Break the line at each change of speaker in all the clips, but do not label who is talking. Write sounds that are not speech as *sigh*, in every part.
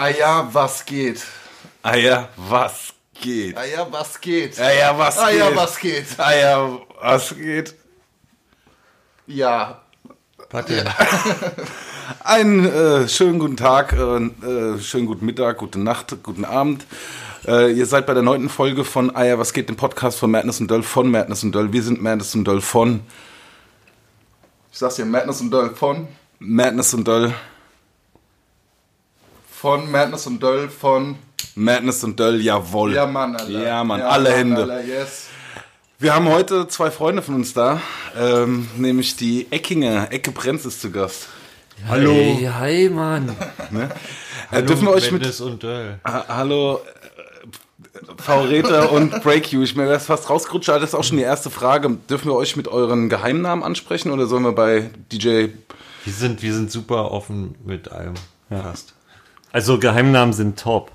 Ah ja, was geht?
Ah ja, was geht?
Ah ja, was geht?
Ah ja, was
Ah
geht?
ja, was geht?
Ah ja, was geht?
Ja.
Warte. *laughs*
Einen äh, schönen guten Tag, äh, äh, schönen guten Mittag, gute Nacht, guten Abend. Äh, ihr seid bei der neunten Folge von Ah ja, was geht, dem Podcast von Madness und Döll, von Madness und Döll. Wir sind Madness und Döll von
Ich sag's dir, Madness und Döll von.
Madness und Döll,
Von Madness und Döll von.
Madness und Döll, jawohl.
Ja, Mann, Alter.
Ja, Mann, alle Hände.
Alter, yes.
Wir haben heute zwei Freunde von uns da, ähm, nämlich die Eckinger, Ecke Brenz ist zu Gast.
Hallo. Hey, hi, Mann.
Äh, dürfen wir euch mit
Mendes und Döll.
Ha Hallo, äh, V-Räter *laughs* und Break You. Ich mir wäre es fast rausgerutscht, aber das ist auch schon die erste Frage. Dürfen wir euch mit euren Geheimnamen ansprechen oder sollen wir bei DJ
Wir sind, wir sind super offen mit allem. Fast.
Also Geheimnamen sind top.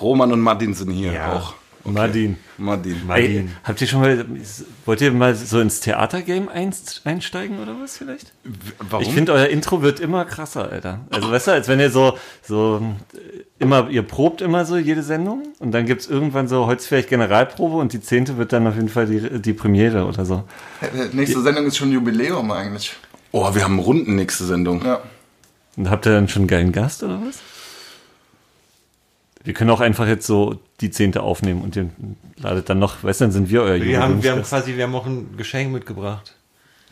Roman und Martin sind hier
Ja.
auch?
Martin.
Martin.
Ey, habt ihr schon mal, wollt ihr mal so ins Theatergame einst- einsteigen oder was vielleicht?
Warum?
Ich finde, euer Intro wird immer krasser, Alter. Also weißt du, als wenn ihr so, so immer, ihr probt immer so jede Sendung und dann gibt's irgendwann so, heute vielleicht Generalprobe und die zehnte wird dann auf jeden Fall die, die Premiere oder so.
Nächste Sendung ist schon Jubiläum eigentlich.
oh, wir haben Runden nächste Sendung.
Ja.
Und habt ihr dann schon einen geilen Gast oder was? Wir können auch einfach jetzt so die zehnte aufnehmen und ihr ladet dann noch, weißt du, dann sind wir euer
Wir haben, wir haben quasi, wir haben auch ein Geschenk mitgebracht.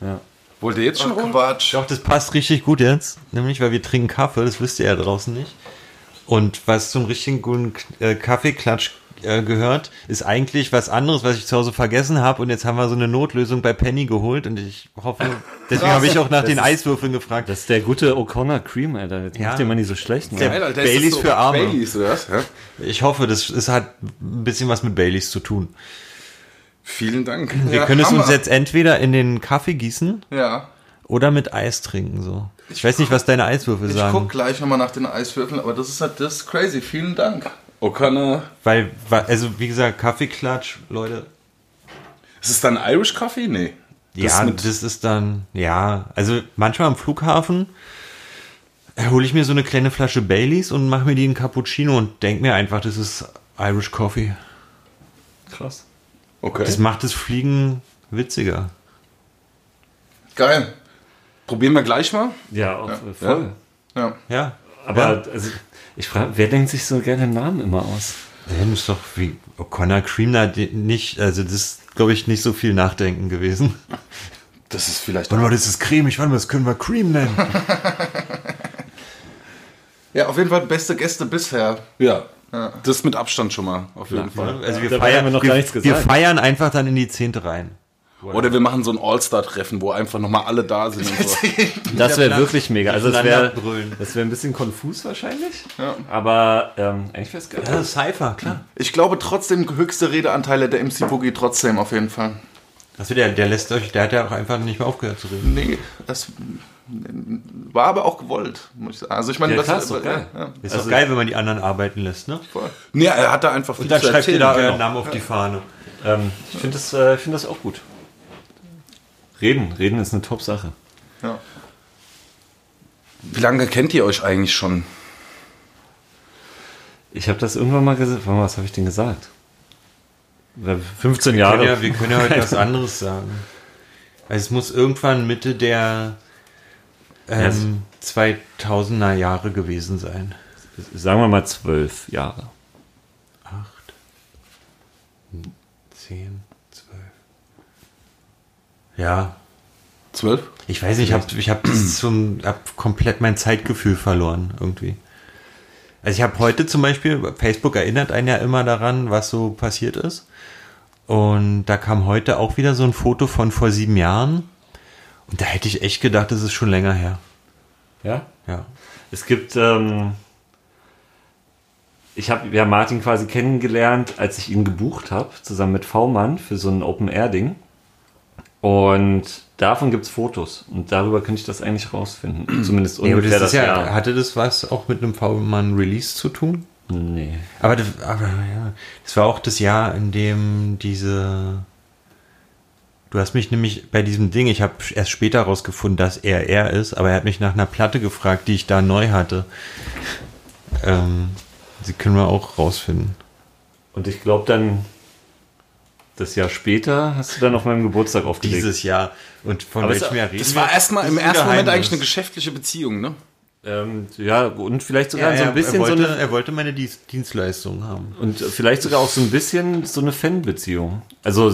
ja.
Wollt ihr jetzt schon rum?
Quatsch.
Doch, das passt richtig gut jetzt. Nämlich, weil wir trinken Kaffee, das wisst ihr ja draußen nicht. Und was zum richtigen guten äh, Kaffeeklatsch äh, gehört, ist eigentlich was anderes, was ich zu Hause vergessen habe. Und jetzt haben wir so eine Notlösung bei Penny geholt. Und ich hoffe, *laughs* deswegen habe ich auch nach den Eiswürfeln gefragt.
Das ist der gute O'Connor Cream, Alter. Jetzt
Ja.
macht ihr mal nicht so schlecht. Ne?
Der-
Alter,
Baileys
ist das
für Arme.
Baileys, oder was? Ja?
Ich hoffe, das, es hat ein bisschen was mit Baileys zu tun.
Vielen Dank.
Wir
Ja,
können es uns jetzt entweder in den Kaffee gießen
Ja.
oder mit Eis trinken. So. Ich weiß nicht, was deine Eiswürfel
Ich
sagen.
guck gleich nochmal nach den Eiswürfeln, aber das ist halt das ist crazy. Vielen Dank.
O'Connor.
Weil, weil- also wie gesagt, Kaffeeklatsch, Leute.
Ist es dann Irish Coffee? Nee. Das
ja,
mit-
das ist dann, ja, also manchmal am Flughafen hole ich mir so eine kleine Flasche Baileys und mache mir die in Cappuccino und denk mir einfach, das ist Irish Coffee.
Krass.
Okay.
Das macht das Fliegen witziger.
Geil.
Probieren wir gleich mal.
Ja, auf, voll.
Ja.
Ja.
Aber also, ich frage, wer denkt sich so gerne Namen immer aus?
Ja, das ist doch wie O'Connor Cream da die- nicht, also das ist, glaube ich, nicht so viel Nachdenken gewesen. *laughs*
Das ist vielleicht
Warte mal, das ist cremig, warte mal, das können wir Cream nennen. *laughs*
Ja, auf jeden Fall beste Gäste bisher.
Ja. Das mit Abstand schon mal, auf jeden Fall.
Also wir
dabei
feiern,
haben wir noch
wir,
gar nichts
wir feiern einfach dann in die Zehnte rein.
Oder wir machen so ein All-Star-Treffen, wo einfach nochmal alle da sind. Und so. *laughs*
Das wäre wirklich mega. Also das wäre das wäre ein bisschen konfus wahrscheinlich.
Ja.
Aber ähm, eigentlich wäre es geil.
Ja, Cypher, klar.
Ich glaube trotzdem höchste Redeanteile der MC Boogie trotzdem auf jeden Fall.
Also der, der lässt euch, der hat ja auch einfach nicht mehr aufgehört zu reden.
Nee, das war aber auch gewollt, muss ich sagen. Also ich meine,
Ja,
das
klar, ist doch geil.
Ja, ja,
Ist
Also-
doch geil, wenn man die anderen arbeiten lässt, ne?
voll.
Nee, er hat da einfach viel
Und dann
zu
schreibt ihr da euren
Genau.
Namen auf die Fahne.
Ähm, ich finde das, äh, ich find das auch gut. Reden, reden ist eine Top-Sache.
Ja.
Wie lange kennt ihr euch eigentlich schon?
Ich habe das irgendwann mal gesagt. Warte mal, Was habe ich denn gesagt? Äh, 15 Jahre.
Ja, wir können ja heute was *laughs* anderes sagen. Also es muss irgendwann Mitte der ähm, 2000er Jahre gewesen sein.
Sagen wir mal zwölf Jahre.
Acht, zehn. Ja,
Zwölf?
ich weiß nicht, ich habe ich hab *clears throat* zum, hab komplett mein Zeitgefühl verloren irgendwie. Also ich habe heute zum Beispiel, Facebook erinnert einen ja immer daran, was so passiert ist. Und da kam heute auch wieder so ein Foto von vor sieben Jahren. Und da hätte ich echt gedacht, das ist schon länger her.
Ja?
Ja.
Es gibt, ähm, ich habe ja Martin quasi kennengelernt, als ich ihn gebucht habe, zusammen mit V-Mann für so ein Open-Air-Ding. Und davon gibt es Fotos. Und darüber könnte ich das eigentlich rausfinden. *clears throat* Zumindest ungefähr
das
das,
ist ja,
Jahr.
hatte das was auch mit einem V-Mann-Release zu tun?
Nee.
Aber, das, aber ja, das war auch das Jahr, in dem diese. Du hast mich nämlich bei diesem Ding, ich habe erst später rausgefunden, dass er er ist, aber er hat mich nach einer Platte gefragt, die ich da neu hatte. Ähm, Sie können wir auch rausfinden.
Und ich glaube dann, das Jahr später hast du dann auf meinem Geburtstag aufgelegt.
Dieses Jahr. Und von
Aber
welchem Jahr reden
Das war erstmal im ersten Moment eigentlich eine geschäftliche Beziehung, ne?
ähm, ja, und vielleicht sogar
Ja,
so ein bisschen
er, wollte,
so eine
er wollte meine Dienst Dienstleistung haben.
Und vielleicht sogar auch so ein bisschen so eine Fanbeziehung. Also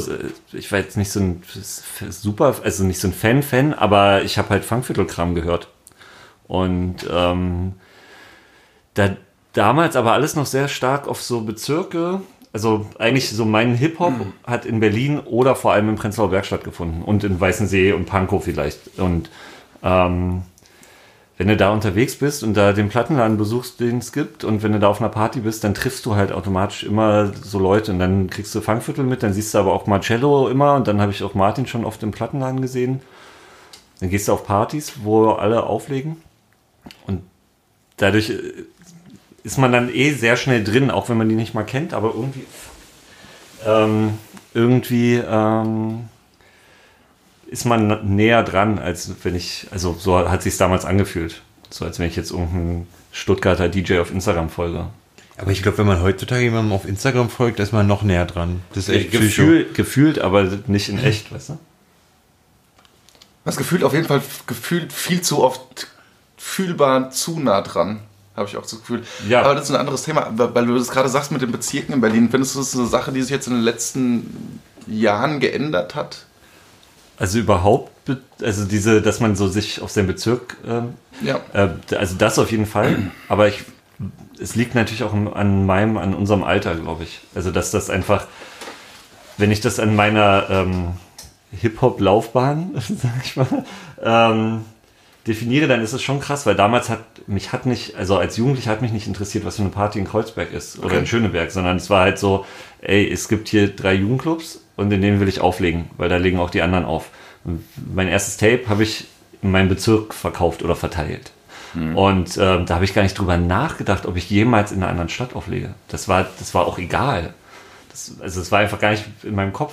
ich war jetzt nicht so ein super, also nicht so ein Fan-Fan, aber ich habe halt Funkviertelkram gehört. Und ähm, da damals aber alles noch sehr stark auf so Bezirke, also eigentlich so mein Hip-Hop hat in Berlin oder vor allem in Prenzlauer Berg stattgefunden und in Weißensee und Pankow vielleicht. Und ähm, wenn du da unterwegs bist und da den Plattenladen besuchst, den es gibt, und wenn du da auf einer Party bist, dann triffst du halt automatisch immer so Leute und dann kriegst du Fangviertel mit, dann siehst du aber auch Marcello immer und dann habe ich auch Martin schon oft im Plattenladen gesehen. Dann gehst du auf Partys, wo alle auflegen und dadurch äh, ist man dann eh sehr schnell drin, auch wenn man die nicht mal kennt, aber irgendwie ähm, irgendwie ähm, ist man näher dran, als wenn ich, also so hat sich damals angefühlt. So als wenn ich jetzt irgendeinen Stuttgarter DJ auf Instagram folge.
Aber ich glaube, wenn man heutzutage jemandem auf Instagram folgt, ist man noch näher dran. Das ist echt Psycho.
Gefühl, gefühlt, aber nicht in echt, weißt du?
Das gefühlt auf jeden Fall gefühlt viel zu oft fühlbar zu nah dran. Habe ich auch das Gefühl.
Ja.
Aber das ist ein anderes Thema, weil du das gerade sagst mit den Bezirken in Berlin. Findest du das eine Sache, die sich jetzt in den letzten Jahren geändert hat?
Also überhaupt, be- also diese, dass man so sich auf seinen Bezirk, ähm,
Ja.
äh, also das auf jeden Fall. Aber ich, es liegt natürlich auch an meinem, an unserem Alter, glaube ich. Also dass das einfach, wenn ich das an meiner ähm, Hip-Hop-Laufbahn, *laughs* sag ich mal, ähm, definiere, dann ist es schon krass, weil damals hat mich hat nicht, also als Jugendlicher hat mich nicht interessiert, was für eine Party in Kreuzberg ist oder in Schöneberg, sondern es war halt so, ey, es gibt hier drei Jugendclubs und in denen will ich auflegen, weil da legen auch die anderen auf. Und mein erstes Tape habe ich in meinem Bezirk verkauft oder verteilt. Und ähm, da habe ich gar nicht drüber nachgedacht, ob ich jemals in einer anderen Stadt auflege. Das war, das war auch egal. Das, also es war einfach gar nicht in meinem Kopf.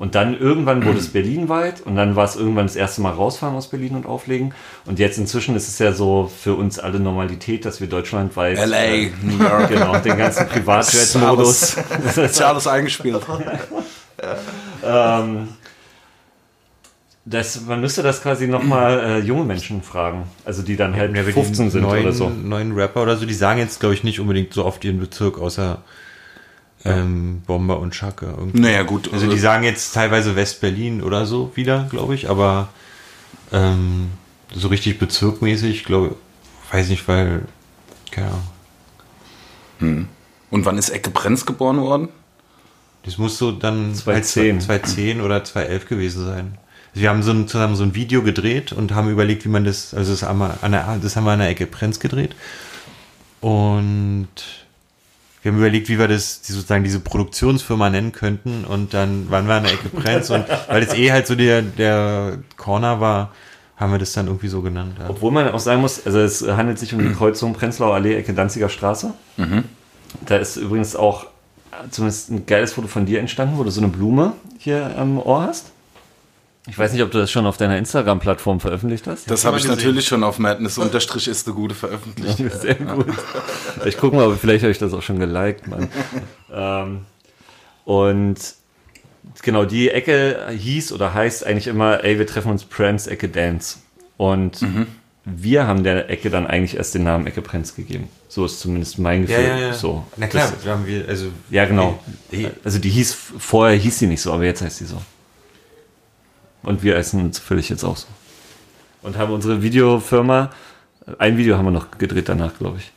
Und dann irgendwann wurde es berlinweit und dann war es irgendwann das erste Mal rausfahren aus Berlin und auflegen. Und jetzt inzwischen ist es ja so für uns alle Normalität, dass wir deutschlandweit
LA,
äh,
New York.
genau den ganzen Privatjet-Modus.
Ist ja alles eingespielt. *laughs*
ähm, das, man müsste das quasi nochmal äh, junge Menschen fragen. Also die dann halt
Ja, aber die
15 sind
neuen,
oder so.
neuen Rapper oder so, die sagen jetzt, glaube ich, nicht unbedingt so oft ihren Bezirk, außer ähm, Bomber und Schacke. irgendwie.
Naja, gut.
Also die sagen jetzt teilweise West-Berlin oder so wieder, glaube ich, aber ähm, so richtig bezirkmäßig, glaube weiß nicht, weil, keine Ahnung.
Und wann ist Ecke Brenz geboren worden?
Das muss so dann
2010.
halt 2010 oder 2011 gewesen sein. Also wir haben so ein, zusammen so ein Video gedreht und haben überlegt, wie man das, also das haben wir an der, das haben wir an der Ecke Prenz gedreht. Und wir haben überlegt, wie wir das die sozusagen diese Produktionsfirma nennen könnten. Und dann waren wir an der Ecke Prenz und weil es eh halt so der, der Corner war, haben wir das dann irgendwie so genannt. Ja.
Obwohl man auch sagen muss, also es handelt sich um die Kreuzung Prenzlauer Allee, Ecke Danziger Straße. Da ist übrigens auch zumindest ein geiles Foto von dir entstanden, wo du so eine Blume hier am Ohr hast. Ich weiß nicht, ob du das schon auf deiner Instagram-Plattform veröffentlicht hast.
Das habe ich natürlich schon auf Madness unterstrich ist eine gute veröffentlicht. *laughs*
Sehr gut. Ich gucke mal, aber vielleicht habe ich das auch schon geliked, Mann. *laughs* ähm, und genau, die Ecke hieß oder heißt eigentlich immer, ey, wir treffen uns Prince Ecke Dance. Und wir haben der Ecke dann eigentlich erst den Namen Ecke Prince gegeben. So ist zumindest mein Gefühl. So.
Na klar,
Das,
da haben wir, also
ja, genau. Also die hieß, vorher hieß sie nicht so, aber jetzt heißt sie so. Und wir heißen natürlich jetzt auch so. Und haben unsere Videofirma, ein Video haben wir noch gedreht danach, glaube ich.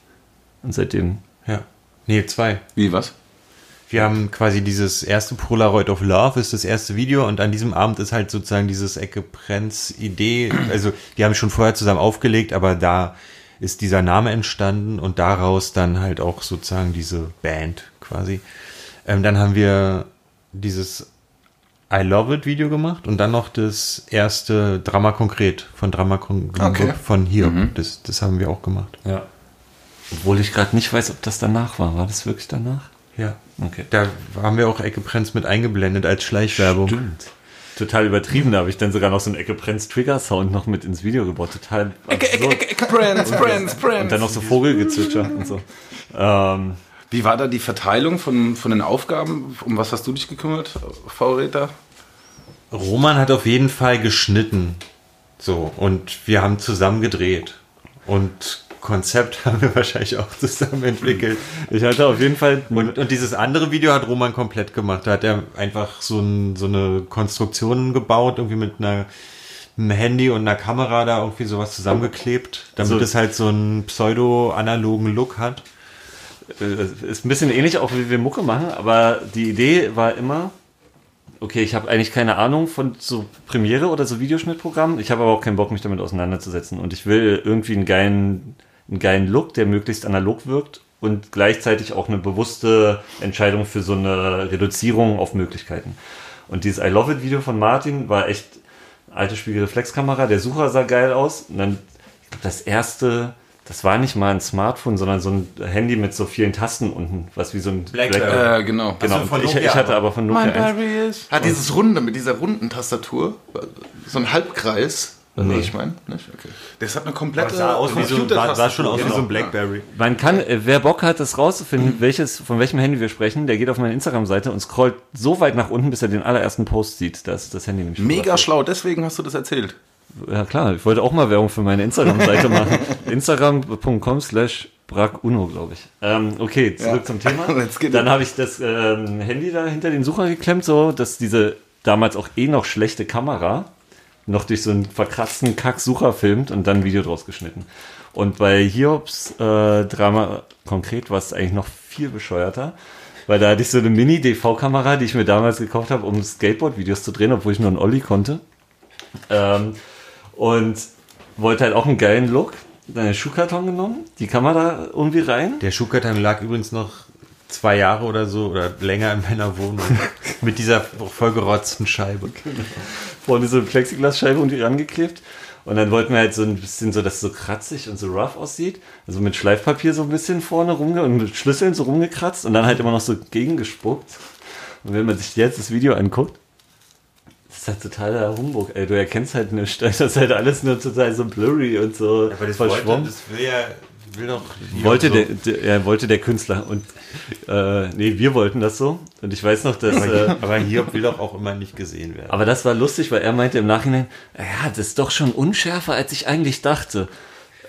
Und seitdem,
ja. Nee, zwei.
Wie, was?
Wir haben quasi dieses erste Polaroid of Love ist das erste Video und an diesem Abend ist halt sozusagen dieses Ecke Prenz Idee, also die haben schon vorher zusammen aufgelegt, aber da ist dieser Name entstanden und daraus dann halt auch sozusagen diese Band quasi. Ähm, dann haben wir dieses I Love It Video gemacht und dann noch das erste Drama Konkret von Drama Kon
Okay.
von hier. Das, das haben wir auch gemacht.
ja. Obwohl ich gerade nicht weiß, ob das danach war. War das wirklich danach?
Ja.
Okay.
Da haben wir auch Ecke Prenz mit eingeblendet als Schleichwerbung.
Stimmt. Total übertrieben, da habe ich dann sogar noch so einen Ecke Prenz Trigger Sound noch mit ins Video gebaut. Total
Ecke. Ecke, Ecke Prenz, Prenz, Prenz.
Und dann noch so Vogelgezwitscher und so. Ähm,
Wie war da die Verteilung von, von den Aufgaben? Um was hast du dich gekümmert, V-Räter?
Roman hat auf jeden Fall geschnitten. So, und wir haben zusammen gedreht. Und Konzept *laughs* haben wir wahrscheinlich auch zusammen entwickelt.
Ich hatte auf jeden Fall.
Und, und dieses andere Video hat Roman komplett gemacht. Da hat er einfach so, ein, so eine Konstruktion gebaut, irgendwie mit einer, einem Handy und einer Kamera da irgendwie sowas zusammengeklebt, damit
So.
es halt so einen pseudo-analogen Look hat.
Äh, ist ein bisschen ähnlich auch wie wir Mucke machen, aber die Idee war immer, okay, ich habe eigentlich keine Ahnung von so Premiere oder so Videoschnittprogrammen, ich habe aber auch keinen Bock, mich damit auseinanderzusetzen. Und ich will irgendwie einen geilen, einen geilen Look, der möglichst analog wirkt und gleichzeitig auch eine bewusste Entscheidung für so eine Reduzierung auf Möglichkeiten. Und dieses I Love It Video von Martin war echt alte Spiegelreflexkamera, der Sucher sah geil aus. Und dann ich glaub, das erste das war nicht mal ein Smartphone, sondern so ein Handy mit so vielen Tasten unten, was wie so ein
Blackberry.
Äh, genau.
Genau,
Also von
ich,
Nokia
ich hatte
aber.
von Nokia eins.
is.
Ah, dieses Runde mit dieser runden Tastatur. So ein Halbkreis. Weißt du, was ich meine? Nicht? Okay.
Das hat eine komplette
Das sah, aus wie so, sah, sah schon aus wie so ein
Genau.
Blackberry.
Man kann, äh, wer Bock hat, das rauszufinden, welches, von welchem Handy wir sprechen, der geht auf meine Instagram-Seite und scrollt so weit nach unten, bis er den allerersten Post sieht. Das ist das Handy nämlich.
Mega schlau, deswegen hast du das erzählt.
Ja klar, ich wollte auch mal Werbung für meine Instagram-Seite *laughs* machen. Instagram.com slash brakuno, glaube ich. Ähm, okay, zurück
Ja.
zum Thema. *laughs* Dann habe ich das ähm, Handy da hinter den Sucher geklemmt, so dass diese damals auch eh noch schlechte Kamera noch durch so einen verkratzten Kack-Sucher filmt und dann ein Video draus geschnitten. Und bei Hiobs äh, Drama konkret war es eigentlich noch viel bescheuerter, weil da hatte ich so eine Mini-DV-Kamera, die ich mir damals gekauft habe, um Skateboard-Videos zu drehen, obwohl ich nur einen Olli konnte. Ähm, und wollte halt auch einen geilen Look. Dann einen Schuhkarton genommen, die Kamera irgendwie rein.
Der Schuhkarton lag übrigens noch zwei Jahre oder so oder länger in meiner Wohnung *laughs* mit dieser vollgerotzten Scheibe.
vorne so eine Plexiglasscheibe und die rangeklebt. Und dann wollten wir halt so ein bisschen so, dass es so kratzig und so rough aussieht. Also mit Schleifpapier so ein bisschen vorne rumge und mit Schlüsseln so rumgekratzt und dann halt immer noch so gegengespuckt. Und wenn man sich jetzt das Video anguckt, ist halt totaler Humbug, ey. Du erkennst halt nicht. Das ist halt alles nur total so blurry und so verschwommen.
das will ja, will doch
wollte
so.
der, der, ja, wollte der Künstler und äh, nee, wir wollten das so. Und ich weiß noch, dass.
Aber,
Äh,
aber will doch auch immer nicht gesehen werden.
Aber das war lustig, weil er meinte im Nachhinein, ja, das ist doch schon unschärfer, als ich eigentlich dachte.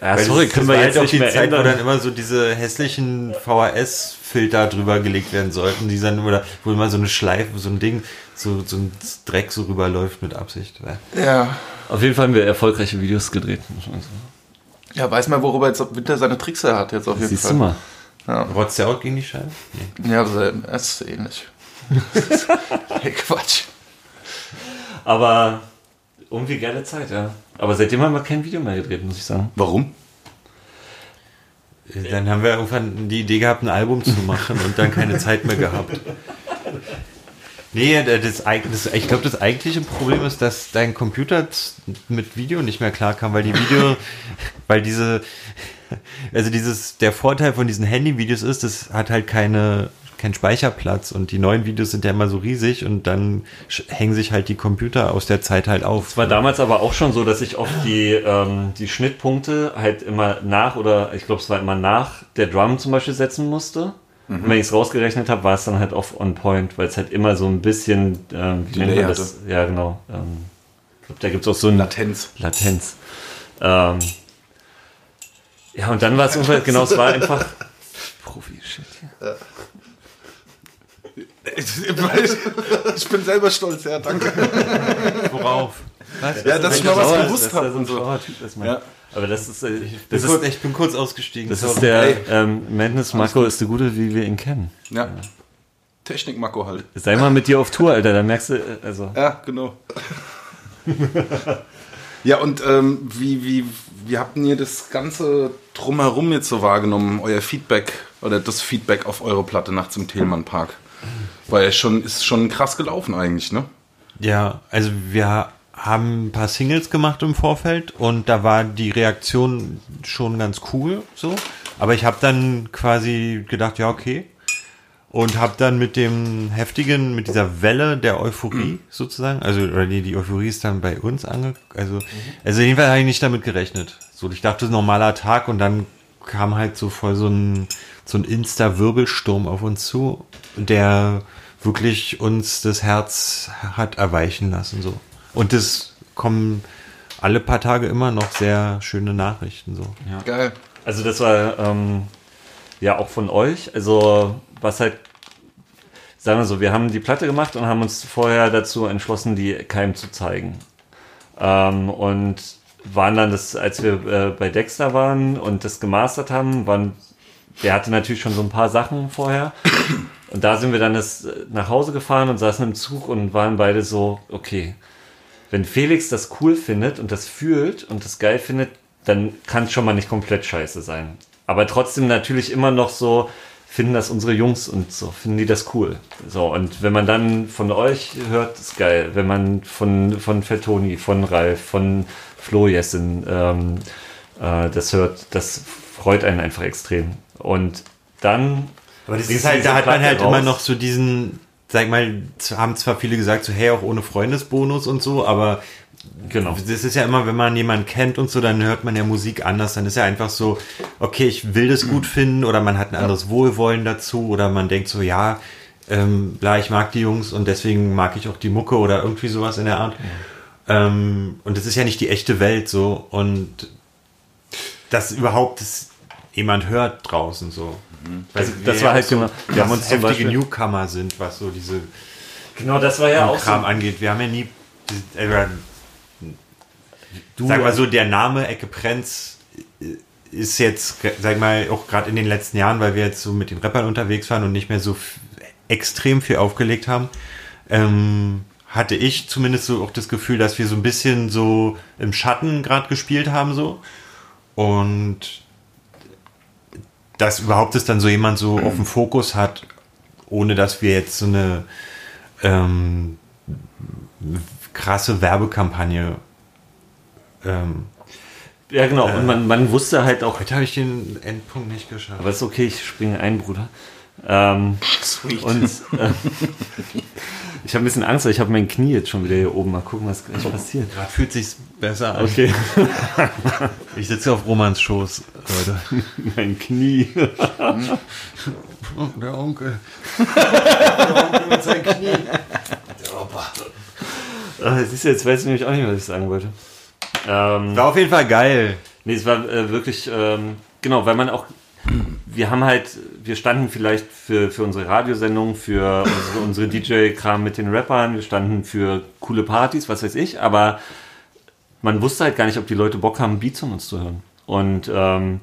Ja,
Weil
sorry,
das,
können
das
wir jetzt
halt auch die Zeit, wo
ändern.
dann immer so diese hässlichen VHS-Filter drüber gelegt werden sollten, die dann oder wo immer so eine Schleife, so ein Ding, so, so ein Dreck so rüberläuft mit Absicht.
Ja.
Auf jeden Fall haben wir erfolgreiche Videos gedreht. muss man sagen.
Ja, weiß mal, worüber jetzt Winter seine Tricks er hat jetzt auf jeden
Siehst
Fall.
du mal.
Rotzt der auch gegen die Scheibe? Nee.
Ja, es ist ähnlich. *laughs* hey, Quatsch.
Aber irgendwie geile Zeit, ja. Aber seitdem haben wir kein Video mehr gedreht, muss ich sagen.
Warum?
Dann haben wir irgendwann die Idee gehabt, ein Album zu machen und dann keine Zeit mehr gehabt. Nee, das, eig- das, ich glaube, das eigentliche Problem ist, dass dein Computer mit Video nicht mehr klarkam, weil die Video, *laughs* weil diese, also dieses, der Vorteil von diesen Handyvideos ist, es hat halt keine, keinen Speicherplatz und die neuen Videos sind ja immer so riesig und dann hängen sich halt die Computer aus der Zeit halt auf.
Es war damals aber auch schon so, dass ich oft die, ähm, die Schnittpunkte halt immer nach oder ich glaube, es war immer nach der Drum zum Beispiel setzen musste. Und wenn ich es rausgerechnet habe, war es dann halt oft on point, weil es halt immer so ein bisschen, ähm, wie nennt man das? Ja, genau. Ähm, ich glaube, da gibt es auch so ein
Latenz.
Latenz. Ähm, ja, und dann war es irgendwann, genau, es war einfach Profi-Shit. hier. *laughs*
Ich, ich bin selber stolz, ja, danke.
Worauf? Was?
Ja, dass ich mal was gewusst habe
so ein
und so.
schlauer Typ ist.
Ja.
Aber das ist, äh,
Ich bin,
das
kurz,
ist,
ich bin kurz ausgestiegen.
das
sorry.
ist der ähm, Madness Marco ist der Gute, wie wir ihn kennen.
Ja. Technik-Makko halt.
Sei mal mit dir auf Tour, Alter, da merkst du, äh, also.
Ja, genau. *laughs* ja, und ähm, wie, wie, wie habt ihr das Ganze drumherum jetzt so wahrgenommen, euer Feedback oder das Feedback auf eure Platte nachts im Thelmann Park? Weil es schon, ist schon krass gelaufen eigentlich, ne?
Ja, also wir haben ein paar Singles gemacht im Vorfeld und da war die Reaktion schon ganz cool so. Aber ich habe dann quasi gedacht, ja, okay. Und habe dann mit dem heftigen, mit dieser Welle der Euphorie sozusagen, also oder die, die Euphorie ist dann bei uns ange, also also jedenfalls habe ich nicht damit gerechnet. So, ich dachte normaler Tag und dann kam halt so voll so ein so ein Insta-Wirbelsturm auf uns zu, der wirklich uns das Herz hat erweichen lassen. So. Und es kommen alle paar Tage immer noch sehr schöne Nachrichten. So.
Geil.
Also das war ähm, ja auch von euch. Also was halt, sagen wir so, wir haben die Platte gemacht und haben uns vorher dazu entschlossen, die keinem zu zeigen. Ähm, und waren dann das, als wir äh, bei Dexter waren und das gemastert haben, waren, der hatte natürlich schon so ein paar Sachen vorher. Und da sind wir dann das, äh, nach Hause gefahren und saßen im Zug und waren beide so, okay, wenn Felix das cool findet und das fühlt und das geil findet, dann kann es schon mal nicht komplett scheiße sein. Aber trotzdem natürlich immer noch so, finden das unsere Jungs und so, finden die das cool. So, und wenn man dann von euch hört, ist geil. Wenn man von, von Fettoni, von Ralf, von Flo Jessen ähm, äh, das hört, das freut einen einfach extrem. Und dann.
Aber das ist halt, da hat man halt immer
raus.
noch so diesen, sag mal, haben zwar viele gesagt, so hey, auch ohne Freundesbonus und so, aber
Genau.
das ist ja immer, wenn man jemanden kennt und so, dann hört man ja Musik anders, dann ist ja einfach so, okay, ich will das gut finden oder man hat ein anderes Wohlwollen dazu oder man denkt so, ja, ähm, bla, ich mag die Jungs und deswegen mag ich auch die Mucke oder irgendwie sowas in der Art. Ähm, und das ist ja nicht die echte Welt so und dass überhaupt das jemand hört draußen so. Weil
Also, das war halt
auch so
genau- wir haben uns
heftige
Beispiel-
Newcomer sind, was so diese
Genau, das war ja auch so.
Kram angeht. Wir haben ja nie. Äh, du, sag mal so, der Name Ecke Prenz ist jetzt, sag mal, auch gerade in den letzten Jahren, weil wir jetzt so mit den Rappern unterwegs waren und nicht mehr so extrem viel aufgelegt haben, ähm, hatte ich zumindest so auch das Gefühl, dass wir so ein bisschen so im Schatten gerade gespielt haben so und dass überhaupt es dann so jemand so auf dem Fokus hat, ohne dass wir jetzt so eine ähm, krasse Werbekampagne. Ähm,
Ja, genau. Und man, man wusste halt auch,
heute habe ich den Endpunkt nicht geschafft.
aber ist okay, ich springe ein, Bruder. Ähm,
Sweet.
und *laughs* äh, ich habe ein bisschen Angst, weil ich habe mein Knie jetzt schon wieder hier oben. Mal gucken, was gleich passiert.
Gerade fühlt sich besser an.
Okay, *laughs*
Ich sitze auf Romans Schoß, Leute. *laughs*
mein Knie.
Oh, der Onkel. *laughs* der Onkel mit seinem Knie. Der Opa.
Ah, Siehst du, jetzt weiß ich nämlich auch nicht, was ich sagen wollte. Ähm,
War auf jeden Fall geil.
Nee, es war äh, wirklich, ähm, genau, weil man auch, wir haben halt, wir standen vielleicht für, für unsere Radiosendung, für unsere, unsere DJ-Kram mit den Rappern, wir standen für coole Partys, was weiß ich, aber man wusste halt gar nicht, ob die Leute Bock haben, Beats von uns zu hören. Und ähm,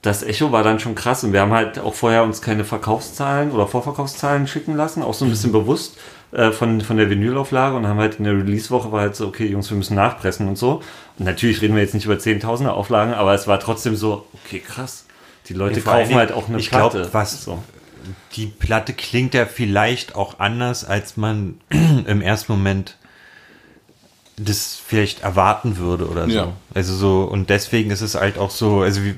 das Echo war dann schon krass und wir haben halt auch vorher uns keine Verkaufszahlen oder Vorverkaufszahlen schicken lassen, auch so ein bisschen bewusst äh, von, von der Vinylauflage und haben halt in der Release-Woche war halt so, okay, Jungs, wir müssen nachpressen und so. Und natürlich reden wir jetzt nicht über Zehntausender Auflagen, aber es war trotzdem so, okay, krass. Die Leute kaufen
Dingen,
halt auch eine
ich glaub,
Platte.
was-
so.
die Platte klingt ja vielleicht auch anders, als man *clears throat* im ersten Moment das vielleicht erwarten würde oder so.
Ja.
Also so, und deswegen ist es halt auch so, also wie,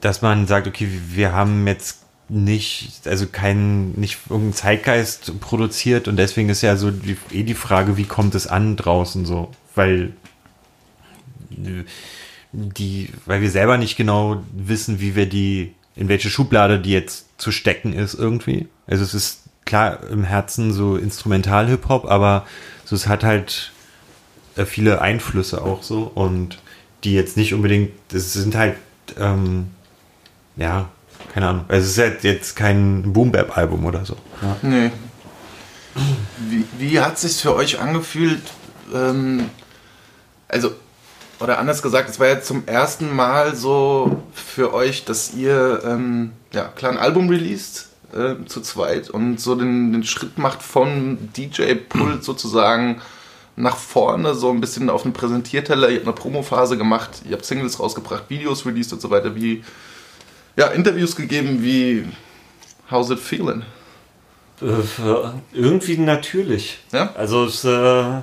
dass man sagt, okay, wir haben jetzt nicht, also keinen, nicht irgendeinen Zeitgeist produziert und deswegen ist ja so die, eh die Frage, wie kommt es an draußen so, weil die, weil wir selber nicht genau wissen, wie wir die, in welche Schublade die jetzt zu stecken ist irgendwie. Also es ist klar im Herzen so Instrumental-Hip-Hop, aber so, es hat halt äh, viele Einflüsse auch so und die jetzt nicht unbedingt, das sind halt, ähm, ja, keine Ahnung. Also es ist halt jetzt kein Boom-Bap-Album oder so.
Nee. Wie, wie hat sich für euch angefühlt? Ähm, also, oder anders gesagt, es war ja zum ersten Mal so für euch, dass ihr ähm, ja, klar ein Album released äh, zu zweit und so den, den Schritt macht vom DJ-Pult sozusagen nach vorne, so ein bisschen auf den Präsentierteller. Ihr habt eine Promophase gemacht, ihr habt Singles rausgebracht, Videos released und so weiter. Wie, ja, Interviews gegeben, wie How's it feeling?
Äh, irgendwie natürlich.
Ja?
Also es, äh,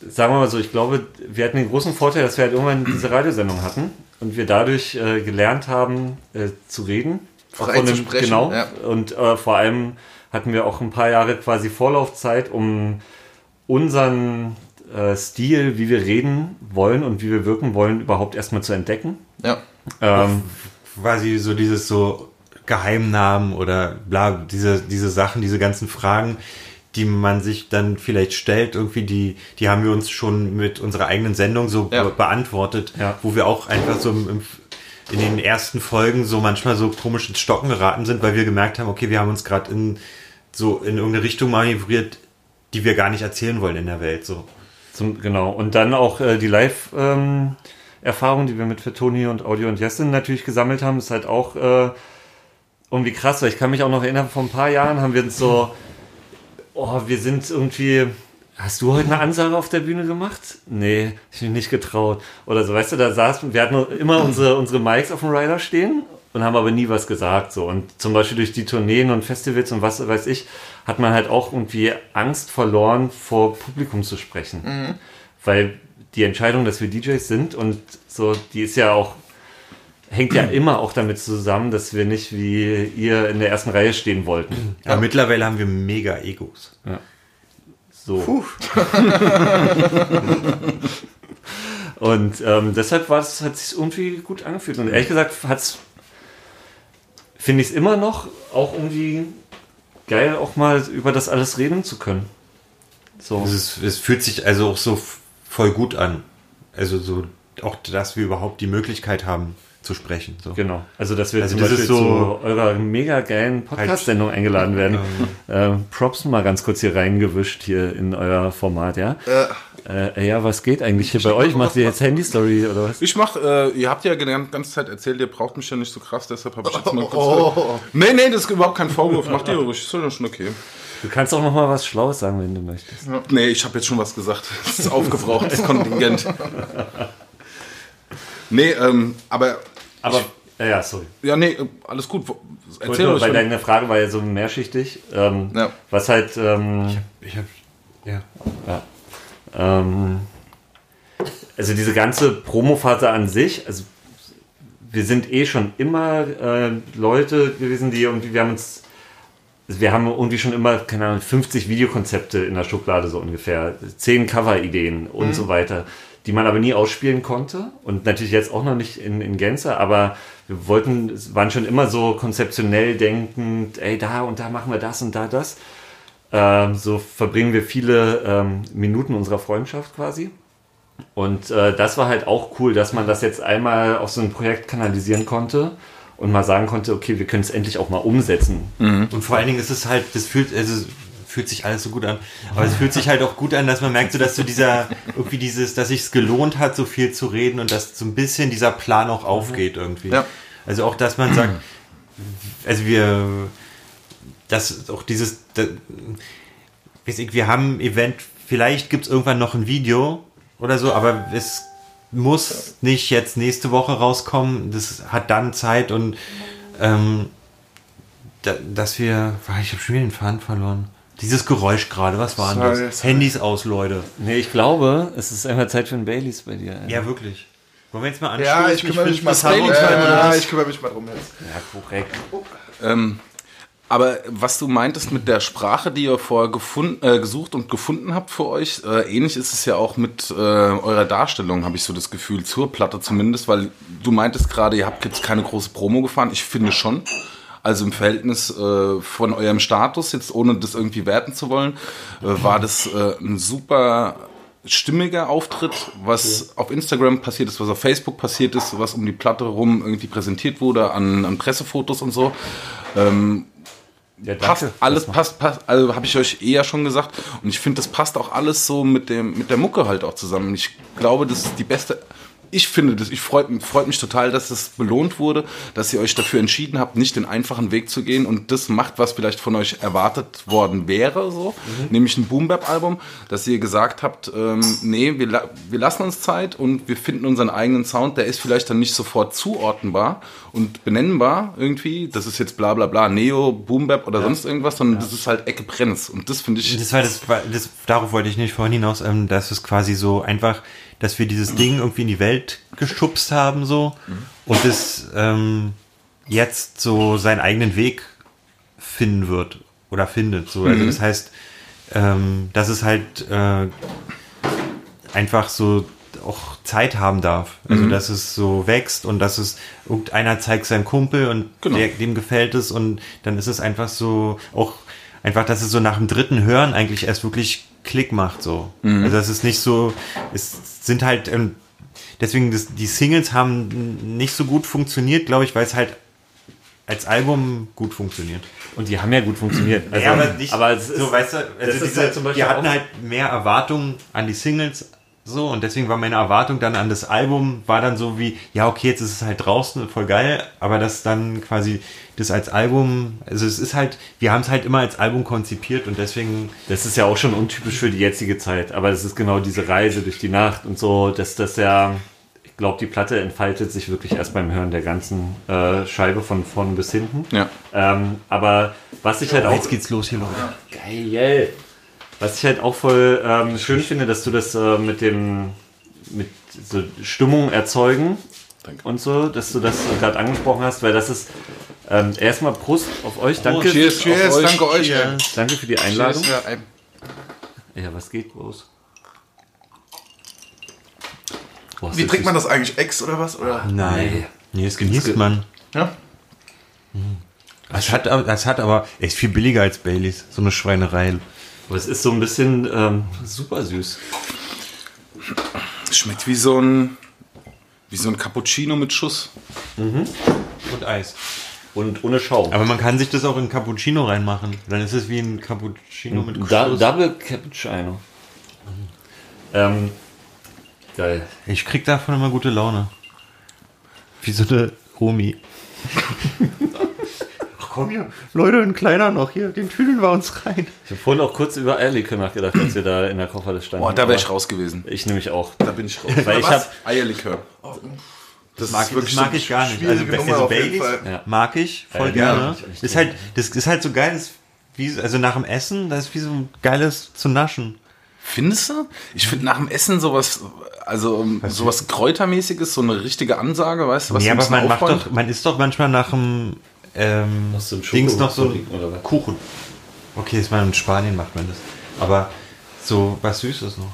sagen wir mal so, ich glaube, wir hatten den großen Vorteil, dass wir halt irgendwann diese Radiosendung hatten und wir dadurch äh, gelernt haben äh, zu reden.
Frei
von
zu
dem-
sprechen,
Genau.
ja.
Und äh, vor allem hatten wir auch ein paar Jahre quasi Vorlaufzeit, um unseren äh, Stil, wie wir reden wollen und wie wir wirken wollen, überhaupt erstmal zu entdecken.
Ja.
Ähm,
quasi so dieses so Geheimnamen oder bla, diese, diese Sachen, diese ganzen Fragen, die man sich dann vielleicht stellt, irgendwie, die, die haben wir uns schon mit unserer eigenen Sendung so
Ja.
be beantwortet,
Ja.
wo wir auch einfach so im, im, in den ersten Folgen so manchmal so komisch ins Stocken geraten sind, weil wir gemerkt haben, okay, wir haben uns gerade in so in irgendeine Richtung manövriert, die wir gar nicht erzählen wollen in der Welt. So.
Zum, genau. Und dann auch äh, die Live-Erfahrung, die wir mit Fatoni und Audio und Jessin natürlich gesammelt haben, ist halt auch äh, irgendwie krass, weil ich kann mich auch noch erinnern, vor ein paar Jahren haben wir uns so, oh, wir sind irgendwie, hast du heute eine Ansage auf der Bühne gemacht? Nee, ich bin nicht getraut. Oder so, weißt du, da saßen, wir hatten immer unsere, unsere Mics auf dem Rider stehen und haben aber nie was gesagt. So. Und zum Beispiel durch die Tourneen und Festivals und was weiß ich, hat man halt auch irgendwie Angst verloren, vor Publikum zu sprechen. Weil die Entscheidung, dass wir DJs sind und so, die ist ja auch, hängt ja immer auch damit zusammen, dass wir nicht wie ihr in der ersten Reihe stehen wollten.
Aber mittlerweile haben wir mega Egos.
So. *laughs* Und ähm, deshalb war es, hat sich irgendwie gut angefühlt. Und ehrlich gesagt hat's, finde ich es immer noch auch irgendwie geil, auch mal über das alles reden zu können. So.
Es, ist, es fühlt sich also auch so voll gut an. Also so auch, dass wir überhaupt die Möglichkeit haben zu sprechen. So.
Genau. Also, dass wir
Also
zum Beispiel
so-
zu eurer mega geilen Podcast-Sendung eingeladen werden. Ähm, Props mal ganz kurz hier reingewischt hier in euer Format, ja? Äh, ja, was geht eigentlich hier bei euch? Macht ihr jetzt Handy-Story oder was?
Ich mach, äh, ihr habt ja die ganze Zeit erzählt, ihr braucht mich ja nicht so krass, deshalb habe ich jetzt mal kurz.
Oh.
Nee, nee, das ist überhaupt kein Vorwurf. Macht ihr ruhig, ist doch schon okay.
Du kannst auch noch mal was Schlaues sagen, wenn du möchtest.
Nee, ich habe jetzt schon was gesagt. Das ist aufgebraucht, das Kontingent. *laughs* Nee, ähm, aber.
Aber, ja, ja, sorry.
Ja, nee, alles gut. Erzähl euch.
weil deine Frage war ja so mehrschichtig. Ähm,
Ja.
Was halt, ähm,
Ich hab, ja.
ja, ähm, also diese ganze Promophase an sich, also wir sind eh schon immer äh, Leute gewesen, die irgendwie, wir haben uns, also wir haben irgendwie schon immer, keine Ahnung, 50 Videokonzepte in der Schublade so ungefähr, 10 Cover-Ideen und so weiter, die man aber nie ausspielen konnte und natürlich jetzt auch noch nicht in, in Gänze, aber wir wollten, es waren schon immer so konzeptionell denkend, ey, da und da machen wir das und da das. Ähm, so verbringen wir viele ähm, Minuten unserer Freundschaft quasi. Und äh, das war halt auch cool, dass man das jetzt einmal auf so ein Projekt kanalisieren konnte und mal sagen konnte, okay, wir können es endlich auch mal umsetzen.
Und vor allen Dingen ist es halt, das fühlt, also fühlt sich alles so gut an. Aber es fühlt sich halt auch gut an, dass man merkt, so dass so dieser, irgendwie dieses, dass sich gelohnt hat, so viel zu reden und dass so ein bisschen dieser Plan auch aufgeht irgendwie.
Ja.
Also auch, dass man sagt, *clears throat* also wir, dass auch dieses, da, weiß ich, wir haben ein Event, vielleicht gibt es irgendwann noch ein Video oder so, aber es muss nicht jetzt nächste Woche rauskommen. Das hat dann Zeit und ähm, da, dass wir. Ah, Ich habe schon wieder den Faden verloren. Dieses Geräusch gerade, was war
Sorry,
das?
sorry.
Handys aus, Leute.
Nee, ich glaube, es ist einfach Zeit für ein Baileys bei dir.
Ja, wirklich. Wollen wir jetzt mal
Ja,
anstoßen?
ich kümmere mich
find
mal drum. Ja,
Time oder
ja,
was?
ich kümmere mich mal drum jetzt.
ja korrekt.
Ähm, aber was du meintest mit der Sprache, die ihr vorher gefunden, äh, gesucht und gefunden habt für euch, äh, ähnlich ist es ja auch mit äh, eurer Darstellung, habe ich so das Gefühl, zur Platte zumindest, weil du meintest gerade, ihr habt jetzt keine große Promo gefahren. Ich finde schon. Also im Verhältnis äh, von eurem Status, jetzt ohne das irgendwie werten zu wollen, äh, war das äh, ein super stimmiger Auftritt, was auf Instagram passiert ist, was auf Facebook passiert ist, was um die Platte rum irgendwie präsentiert wurde an, an Pressefotos und so. Ähm,
Ja,
passt, alles passt, passt, also habe ich euch eher schon gesagt. Und ich finde, das passt auch alles so mit dem, mit der Mucke halt auch zusammen. Ich glaube, das ist die beste. Ich finde das, ich freut, freut mich total, dass es belohnt wurde, dass ihr euch dafür entschieden habt, nicht den einfachen Weg zu gehen. Und das macht, was vielleicht von euch erwartet worden wäre, so, nämlich ein Boom-Bap-Album, dass ihr gesagt habt, ähm, nee, wir, wir lassen uns Zeit und wir finden unseren eigenen Sound, der ist vielleicht dann nicht sofort zuordnenbar und benennbar irgendwie, das ist jetzt bla bla bla, Neo, Boom-Bap oder sonst irgendwas, sondern das ist halt Ecke Brenz und das finde ich,
Das war das, war- das, darauf wollte ich nicht vorhin hinaus, ähm, dass es quasi so einfach, dass wir dieses Ding irgendwie in die Welt geschubst haben, so, und es ähm, jetzt so seinen eigenen Weg finden wird oder findet. So. Also das heißt, ähm, dass es halt äh, einfach so auch Zeit haben darf. Also dass es so wächst und dass es irgendeiner zeigt seinem Kumpel und
Genau.
der, dem gefällt es und dann ist es einfach so auch einfach, dass es so nach dem dritten Hören eigentlich erst wirklich Klick macht so. Also das ist nicht so, es sind halt ähm, deswegen das, die Singles haben nicht so gut funktioniert, glaube ich, weil es halt als Album gut funktioniert.
Und die haben ja gut funktioniert. Also,
ja, aber nicht
aber es ist,
so, weißt du, also diese,
halt
wir hatten halt mehr Erwartungen an die Singles so und deswegen war meine Erwartung dann an das Album war dann so wie, ja okay, jetzt ist es halt draußen, voll geil, aber das dann quasi das als Album, also es ist halt, wir haben es halt immer als Album konzipiert und deswegen
Das ist ja auch schon untypisch für die jetzige Zeit, aber es ist genau diese Reise durch die Nacht und so, dass das ja, ich glaube, die Platte entfaltet sich wirklich erst beim Hören der ganzen äh, Scheibe von vorn bis hinten.
Ja.
Ähm, aber was ich halt auch.
jetzt geht's los hier Leute.
Geil. Was ich halt auch voll ähm, schön finde, dass du das äh, mit dem mit so Stimmung erzeugen
Danke.
und so, dass du das gerade angesprochen hast, weil das ist ähm, erstmal Prost auf euch. Danke,
cheers.
Cheers,
Auf euch.
danke euch. ey.
danke für die Einladung.
Cheers, ja.
Ja, was geht los? Boah,
Wie trinkt man
das?
eigentlich? Ex oder was? Oder?
Nein. Nee, das genießt man.
Ja?
Das hat, aber- das hat aber echt viel billiger als Baileys. So eine Schweinerei.
Aber es ist so ein bisschen ähm, super süß.
Schmeckt wie so ein wie so ein Cappuccino mit Schuss.
Und Eis.
Und ohne Schaum.
Aber man kann sich das auch in Cappuccino reinmachen. Dann ist es wie ein Cappuccino mit
Da,
Schuss.
Double Cappuccino. Ähm, geil.
Ich krieg davon immer gute Laune. Wie so eine Omi. *laughs* Komm hier, Leute, ein kleiner noch hier, den tüdeln wir uns rein.
Ich habe vorhin auch kurz über Eierlikör nachgedacht, als wir da in der Kofferliste standen.
Boah, da wäre ich raus gewesen.
Ich nämlich auch.
Da bin ich raus.
Weil ich
Was?
habe
Eierlikör.
Das mag, das mag
so
ich gar nicht. Also,
Nummer
also
jeden
Baileys.
Ja.
mag ich voll
Ja,
gerne.
ja, ich-
ist halt, das ist halt so geil, das ist wie, also nach dem Essen, das ist wie so ein geiles zu naschen.
Findest du? Ich finde nach dem Essen sowas, also um, sowas Kräutermäßiges, so eine richtige Ansage, weißt du, was
nee,
so ein
aber man macht
aufräumt?
doch, man isst doch manchmal nach dem ähm,
ein
Dings noch so
oder?
Kuchen. Okay, ist mal in Spanien macht man das. Aber so was Süßes noch.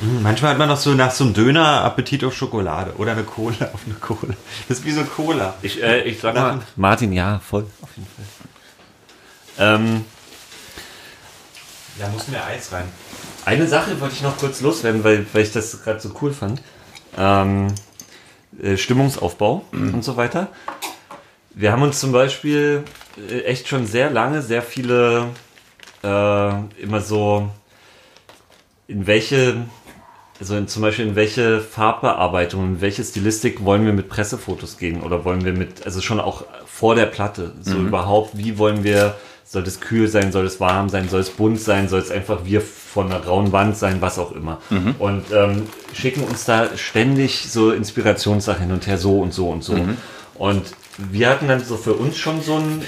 Mhm, Manchmal hat man noch so nach so einem Döner Appetit auf Schokolade oder eine Cola auf eine Cola. Das ist wie so Cola.
Ich, äh, ich sag mal, Martin, ja, voll. Auf jeden Fall. Ähm,
Da muss mehr Eis rein.
eine Sache wollte ich noch kurz loswerden, weil, weil ich das gerade so cool fand. Ähm, äh, Stimmungsaufbau und so weiter. Wir haben uns zum Beispiel äh, echt schon sehr lange sehr viele äh, immer so in welche also in, zum Beispiel in welche Farbbearbeitung, in welche Stilistik wollen wir mit Pressefotos gehen oder wollen wir mit, also schon auch vor der Platte, so überhaupt, wie wollen wir, soll es kühl sein, soll es warm sein, soll es bunt sein, soll es einfach wir von einer grauen Wand sein, was auch immer. Und ähm, schicken uns da ständig so Inspirationssachen hin und her, so und so und so. Und wir hatten dann so für uns schon so ein,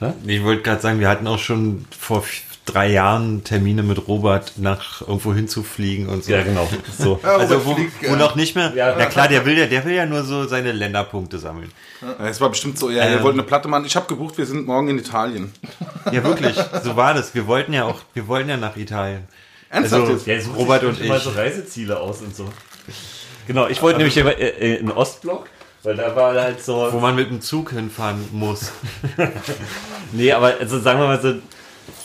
ähm,
Ich wollte gerade sagen, wir hatten auch schon vor drei Jahren Termine mit Robert nach irgendwo hinzufliegen und so.
ja genau, so. *laughs*
Ja,
Also wo,
fliegt
wo
gern.
noch nicht mehr.
Ja.
Na klar, der will ja, der will ja nur so seine Länderpunkte sammeln.
Es war bestimmt so, ja, ihr
Ähm.
wollt eine Platte machen. Ich habe gebucht, wir sind morgen in Italien.
Ja, wirklich. So war das. Wir wollten ja auch, wir wollten ja nach Italien.
Ernsthaft
Also,
sucht
Robert und
immer
ich.
so Reiseziele aus und so. Genau, ich wollte nämlich immer, äh, äh, in Ostblock, weil da war halt so.
Wo man mit dem Zug hinfahren muss. *laughs*
Nee, aber also sagen wir mal so,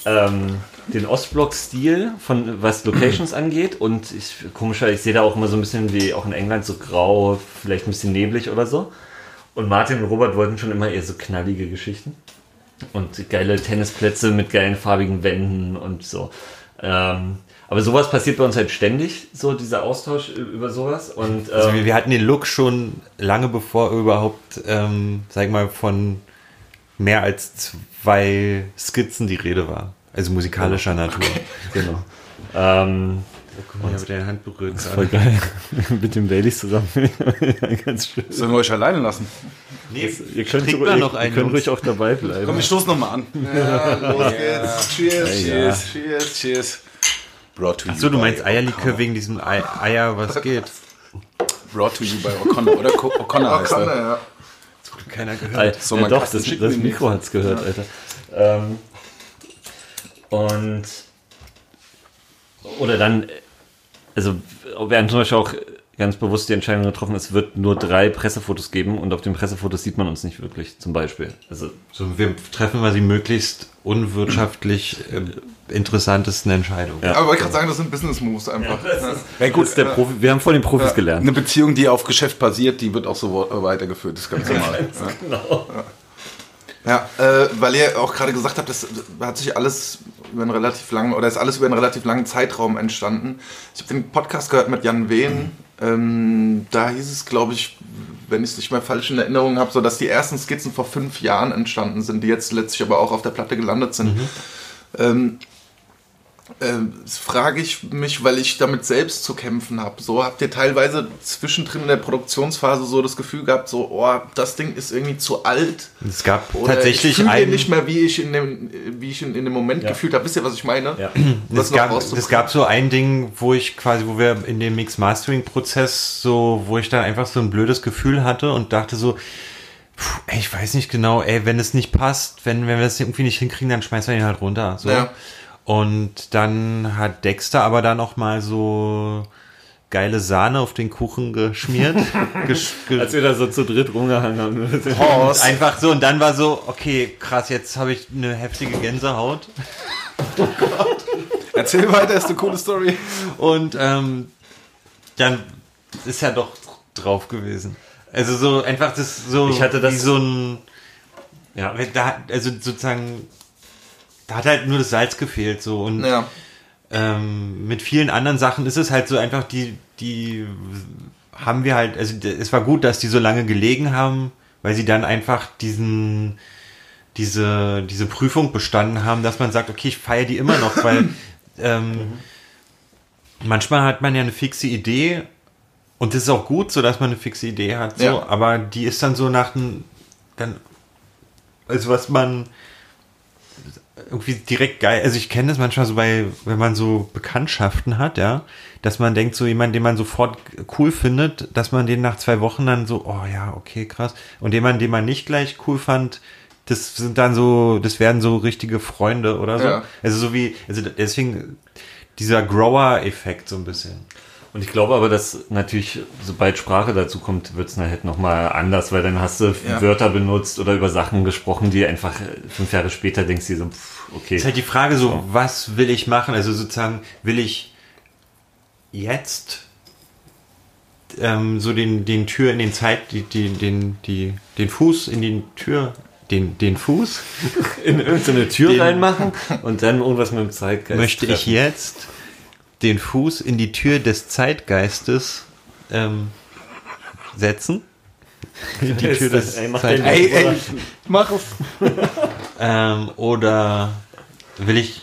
ähm, den Ostblock-Stil von was Locations angeht und ich komischer, ich sehe da auch immer so ein bisschen wie auch in England so grau, vielleicht ein bisschen neblig oder so. Und Martin und Robert wollten schon immer eher so knallige Geschichten und geile Tennisplätze mit geilen farbigen Wänden und so. Ähm, aber sowas passiert bei uns halt ständig, so dieser Austausch über sowas. Und ähm,
Also wir, wir hatten den Look schon lange bevor überhaupt, ähm, sag ich mal, von mehr als zwei Skizzen die Rede war. Also musikalischer Natur. *laughs*
genau. Ähm,
Guck mal, mit der Hand berührt.
voll geil. *laughs* Mit dem Baileys zusammen. *laughs* Ganz schön.
Sollen wir euch alleine lassen?
Nee,
Ihr könnt, ruhig,
man noch
ihr
einen,
könnt
Jungs?
ruhig auch dabei bleiben.
Komm, wir stoßen nochmal an.
Ja, los geht's. Cheers,
Ja.
cheers, cheers.
Cheers. Brought to you
Achso, du meinst Eierlikör wegen diesem Ei Eier, was geht?
Brought to you by O'Connor. Oder Co- O'Connor heißt
O'Connor,
er.
ja.
Keiner gehört.
So,
ja, doch, das, das Mikro hat's gehört, Alter. Ähm, und oder dann, also haben zum Beispiel auch ganz bewusst die Entscheidung getroffen, es wird nur drei Pressefotos geben und auf den Pressefotos sieht man uns nicht wirklich, zum Beispiel. Also
So, wir treffen quasi möglichst unwirtschaftlich äh, interessantesten Entscheidungen.
Ja.
Aber wollte gerade sagen, das sind Business Moves einfach. Ja.
Ja,
gut, ist der Profi, wir haben von den Profis gelernt.
Eine Beziehung, die auf Geschäft basiert, die wird auch so weitergeführt. Das ist ganz normal. *laughs* Ja.
Genau.
Ja, äh, weil ihr auch gerade gesagt habt, das hat sich alles über einen relativ langen, oder ist alles über einen relativ langen Zeitraum entstanden. Ich habe den Podcast gehört mit Jan Wehn. Ähm, da hieß es, glaube ich, wenn ich es nicht mehr falsch in Erinnerung habe, so dass die ersten Skizzen vor fünf Jahren entstanden sind, die jetzt letztlich aber auch auf der Platte gelandet sind. Ähm, ähm, das frage ich mich, weil ich damit selbst zu kämpfen habe. So habt ihr teilweise zwischendrin in der Produktionsphase so das Gefühl gehabt, so, oh, das Ding ist irgendwie zu alt.
Es gab
Oder
tatsächlich
ich
einen,
nicht mehr, wie ich in dem, wie ich in, in dem Moment
Ja.
gefühlt habe. Wisst ihr, was ich meine?
Ja.
Das
gab, es gab so ein Ding, wo ich quasi, wo wir in dem Mix-Mastering-Prozess so, wo ich dann einfach so ein blödes Gefühl hatte und dachte so, puh, ey, ich weiß nicht genau, ey, wenn es nicht passt, wenn, wenn wir es irgendwie nicht hinkriegen, dann schmeißen wir ihn halt runter. So.
Ja.
Und dann hat Dexter aber da noch mal so geile Sahne auf den Kuchen geschmiert. *laughs* gesch ge
Als wir da so zu dritt rumgehangen haben.
und einfach so, und dann war so, okay, krass, jetzt habe ich eine heftige Gänsehaut.
Erzähl weiter, ist eine coole Story.
Und ähm, dann ist ja doch drauf gewesen. Also so einfach das so
Ich hatte das-
wie so ein
Ja.
da, also sozusagen da hat halt nur das Salz gefehlt so und
Ja.
ähm, mit vielen anderen Sachen ist es halt so einfach die die haben wir halt also es war gut, dass die so lange gelegen haben, weil sie dann einfach diesen diese diese Prüfung bestanden haben, dass man sagt, okay, ich feiere die immer noch, weil *laughs* ähm, manchmal hat man ja eine fixe Idee und das ist auch gut, so dass man eine fixe Idee hat, so,
Ja.
aber die ist dann so nach einem, dann, also was man irgendwie direkt geil, also ich kenne das manchmal so bei, wenn man so Bekanntschaften hat, ja, dass man denkt, so jemand, den man sofort cool findet, dass man den nach zwei Wochen dann so, oh ja, okay, krass, und jemand, den man nicht gleich cool fand, das sind dann so, das werden so richtige Freunde oder so.
Ja.
Also so wie, also deswegen dieser Grower-Effekt so ein bisschen.
Und ich glaube aber, dass natürlich, sobald Sprache dazu kommt, wird es halt nochmal anders, weil dann hast du
Ja.
Wörter benutzt oder über Sachen gesprochen, die einfach äh, fünf Jahre später denkst du so, pff, okay.
Ist halt die Frage so, was will ich machen? Also sozusagen, will ich jetzt ähm, so den, den Tür in den Zeit, die, die, den, die, den Fuß in die Tür, den, den Fuß *laughs*
in irgendeine Tür
Den-
reinmachen und dann irgendwas mit dem Zeitgeist
möchte ich
treffen.
jetzt den Fuß in die Tür des Zeitgeistes ähm, setzen. In die Tür des
Ey, mach
Zeitgeistes.
Ey, ey, mach es. *laughs*
Ähm, oder will ich,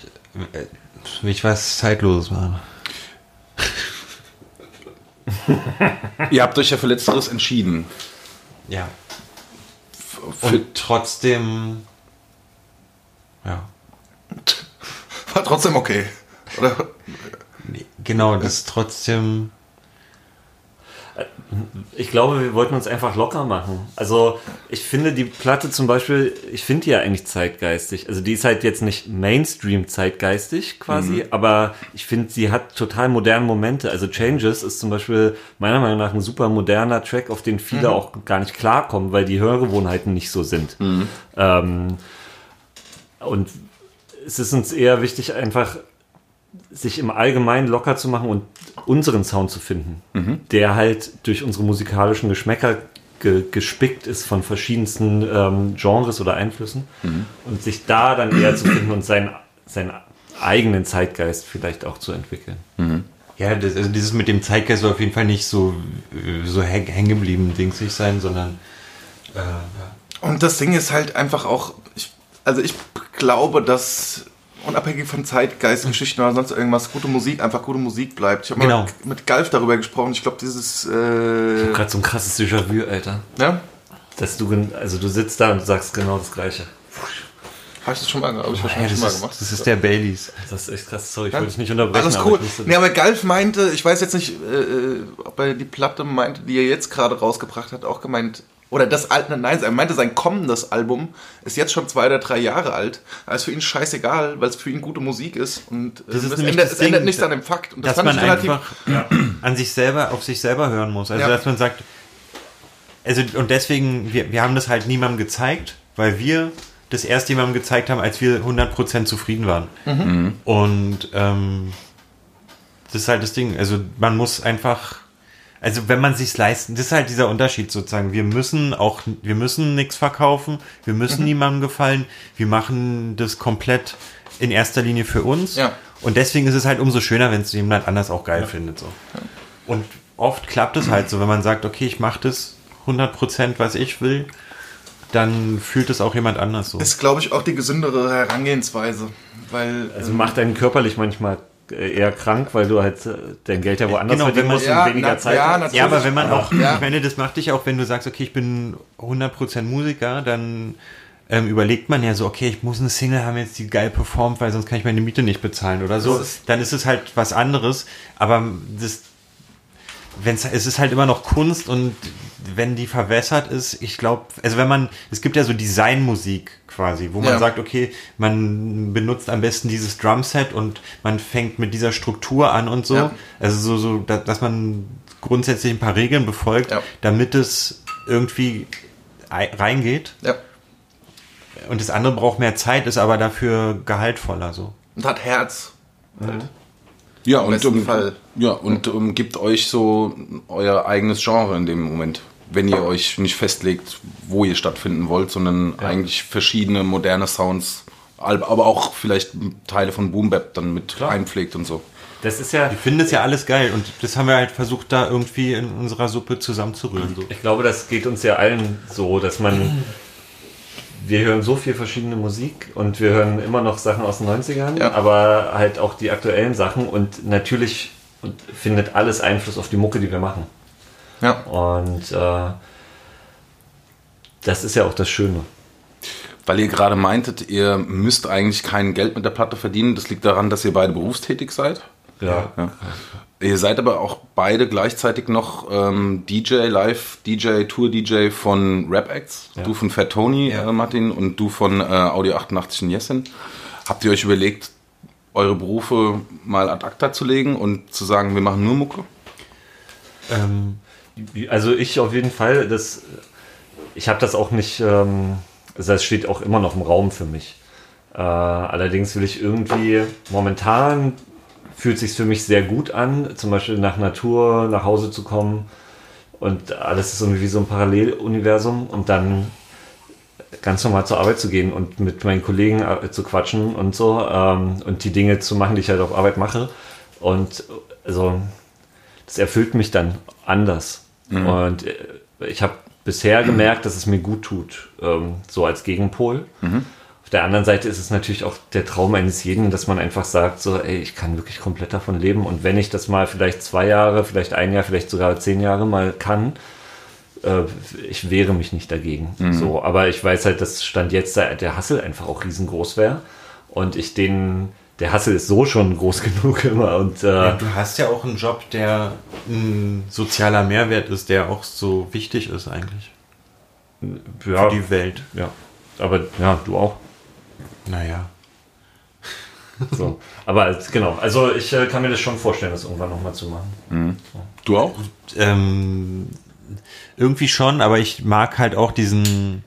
äh, will ich was Zeitloses machen? *laughs*
Ihr habt euch ja für Letzteres entschieden.
Ja.
Für,
Und trotzdem, ja,
War trotzdem okay. Oder?
Genau, das ist trotzdem,
Ich glaube, wir wollten uns einfach locker machen. Also ich finde die Platte zum Beispiel, ich finde die ja eigentlich zeitgeistig. Also die ist halt jetzt nicht Mainstream zeitgeistig quasi, aber ich finde, sie hat total moderne Momente. Also Changes ist zum Beispiel meiner Meinung nach ein super moderner Track, auf den viele auch gar nicht klarkommen, weil die Hörgewohnheiten nicht so sind. Ähm, und es ist uns eher wichtig, einfach sich im Allgemeinen locker zu machen und unseren Sound zu finden, der halt durch unsere musikalischen Geschmäcker ge gespickt ist von verschiedensten ähm, Genres oder Einflüssen und sich da dann eher zu finden und seinen, seinen eigenen Zeitgeist vielleicht auch zu entwickeln.
ja, das, also dieses mit dem Zeitgeist soll auf jeden Fall nicht so, so häng- hängen geblieben dingsig sein, sondern, äh, ja.
Und das Ding ist halt einfach auch, ich, also ich glaube, dass unabhängig von Zeitgeist, Geschichten oder sonst irgendwas, gute Musik einfach gute Musik bleibt. Ich habe
Genau.
mal mit Galf darüber gesprochen. Ich glaube, dieses, äh,
Gerade so ein krasses Déjà-vu, Alter.
ja,
Dass du, also du sitzt da und sagst genau das Gleiche.
habe ich das schon mal, hab ich
Ja,
wahrscheinlich
das,
schon mal
ist,
gemacht.
das ist der Baileys.
Das ist echt krass. Sorry, ich wollte dich nicht unterbrechen.
Alles
aber
cool.
ich
Nee, aber Galf meinte, ich weiß jetzt nicht, äh, ob er die Platte meinte, die er jetzt gerade rausgebracht hat, auch gemeint, oder das alte, nein, er meinte, sein kommendes Album ist jetzt schon zwei oder drei Jahre alt. Aber ist für ihn scheißegal, weil es für ihn gute Musik ist. Und
Das ist
es,
nämlich
ändert,
das
es ändert nichts an dem Fakt. Und das
dass man einfach *clears throat* an sich selber, auf sich selber hören muss. Also
Ja.
dass man sagt, also und deswegen, wir, wir haben das halt niemandem gezeigt, weil wir das erst jemandem gezeigt haben, als wir 100% zufrieden waren.
Mhm.
Und ähm, das ist halt das Ding. Also man muss einfach, also wenn man sich's leisten, das ist halt dieser Unterschied sozusagen. Wir müssen auch, wir müssen nichts verkaufen, wir
Mhm.
müssen niemandem gefallen, wir machen das komplett in erster Linie für uns.
Ja.
Und deswegen ist es halt umso schöner, wenn es jemand anders auch geil findet. So. Und oft klappt es halt so, wenn man sagt, okay, ich mache das 100%, was ich will, dann fühlt es auch jemand anders so.
Ist, glaube ich, auch die gesündere Herangehensweise. Weil.
Also macht einen körperlich manchmal eher krank, weil du halt äh, dein Geld ja woanders
Genau, wenn
verdienen
man-
musst
Ja,
und weniger
na-
Zeit
ja.
Ja, aber wenn man auch,
Ja.
ich meine, das macht dich auch, wenn du sagst, okay, ich bin 100% Musiker, dann ähm, überlegt man ja so, okay, ich muss eine Single haben jetzt, die geil performt, weil sonst kann ich meine Miete nicht bezahlen oder so.
Ist-
dann ist es halt was anderes, aber das, wenn's, es ist halt immer noch Kunst und wenn die verwässert ist, ich glaube, also wenn man, es gibt ja so Designmusik quasi, wo man
Ja.
sagt, okay, man benutzt am besten dieses Drumset und man fängt mit dieser Struktur an und so.
Ja.
Also so, so, da- dass man grundsätzlich ein paar Regeln befolgt,
Ja.
damit es irgendwie ei- reingeht. Und das andere braucht mehr Zeit, ist aber dafür gehaltvoller so.
Und hat Herz.
Ja,
Im
und, um,
Fall.
ja, und um, gibt euch so euer eigenes Genre in dem Moment. Wenn ihr euch nicht festlegt, wo ihr stattfinden wollt, sondern eigentlich verschiedene moderne Sounds, aber auch vielleicht Teile von Boom Bap dann mit einpflegt und so.
Das ist ja,
Ich finde es ja alles geil und das haben wir halt versucht, da irgendwie in unserer Suppe zusammenzurühren. So.
ich glaube, das geht uns ja allen so, dass man wir hören so viel verschiedene Musik und wir hören immer noch Sachen aus den 90ern,
Ja.
aber halt auch die aktuellen Sachen und natürlich findet alles Einfluss auf die Mucke, die wir machen.
Ja.
Und äh, das ist ja auch das Schöne.
Weil ihr gerade meintet, ihr müsst eigentlich kein Geld mit der Platte verdienen. Das liegt daran, dass ihr beide berufstätig seid.
Ja.
Ja. Ihr seid aber auch beide gleichzeitig noch ähm, DJ, Live, DJ, Tour DJ von Rap Acts.
Ja.
Du von Fat Tony,
Ja.
äh, Martin, und du von äh, Audio 88 in Jessen. Habt ihr euch überlegt, eure Berufe mal ad acta zu legen und zu sagen, wir machen nur Mucke?
Ähm,
Also ich auf jeden Fall, das, ich habe das auch nicht, ähm, also das steht auch immer noch im Raum für mich. Äh, allerdings will ich irgendwie, momentan fühlt sich für mich sehr gut an, zum Beispiel nach Natur nach Hause zu kommen. Und alles ist irgendwie so ein Paralleluniversum. Und dann ganz normal zur Arbeit zu gehen und mit meinen Kollegen äh, zu quatschen und so ähm, und die Dinge zu machen, die ich halt auf Arbeit mache. Und also das erfüllt mich dann anders. Und äh, ich habe bisher gemerkt, dass es mir gut tut, ähm, so als Gegenpol. Auf der anderen Seite ist es natürlich auch der Traum eines jeden, dass man einfach sagt, so, ey, ich kann wirklich komplett davon leben. Und wenn ich das mal vielleicht zwei Jahre, vielleicht ein Jahr, vielleicht sogar zehn Jahre mal kann, äh, ich wehre mich nicht dagegen. So, aber ich weiß halt, dass Stand jetzt der, der Hassel einfach auch riesengroß wäre. Und ich den, der Hassel ist so schon groß *laughs* genug immer. Und äh,
ja, du hast ja auch einen Job, der ein sozialer Mehrwert ist, der auch so wichtig ist eigentlich
ja,
für die Welt.
ja. Aber ja, du auch.
Naja.
So. Aber genau, also ich äh, kann mir das schon vorstellen, das irgendwann nochmal zu machen.
Du auch?
Ähm, irgendwie schon, aber ich mag halt auch diesen,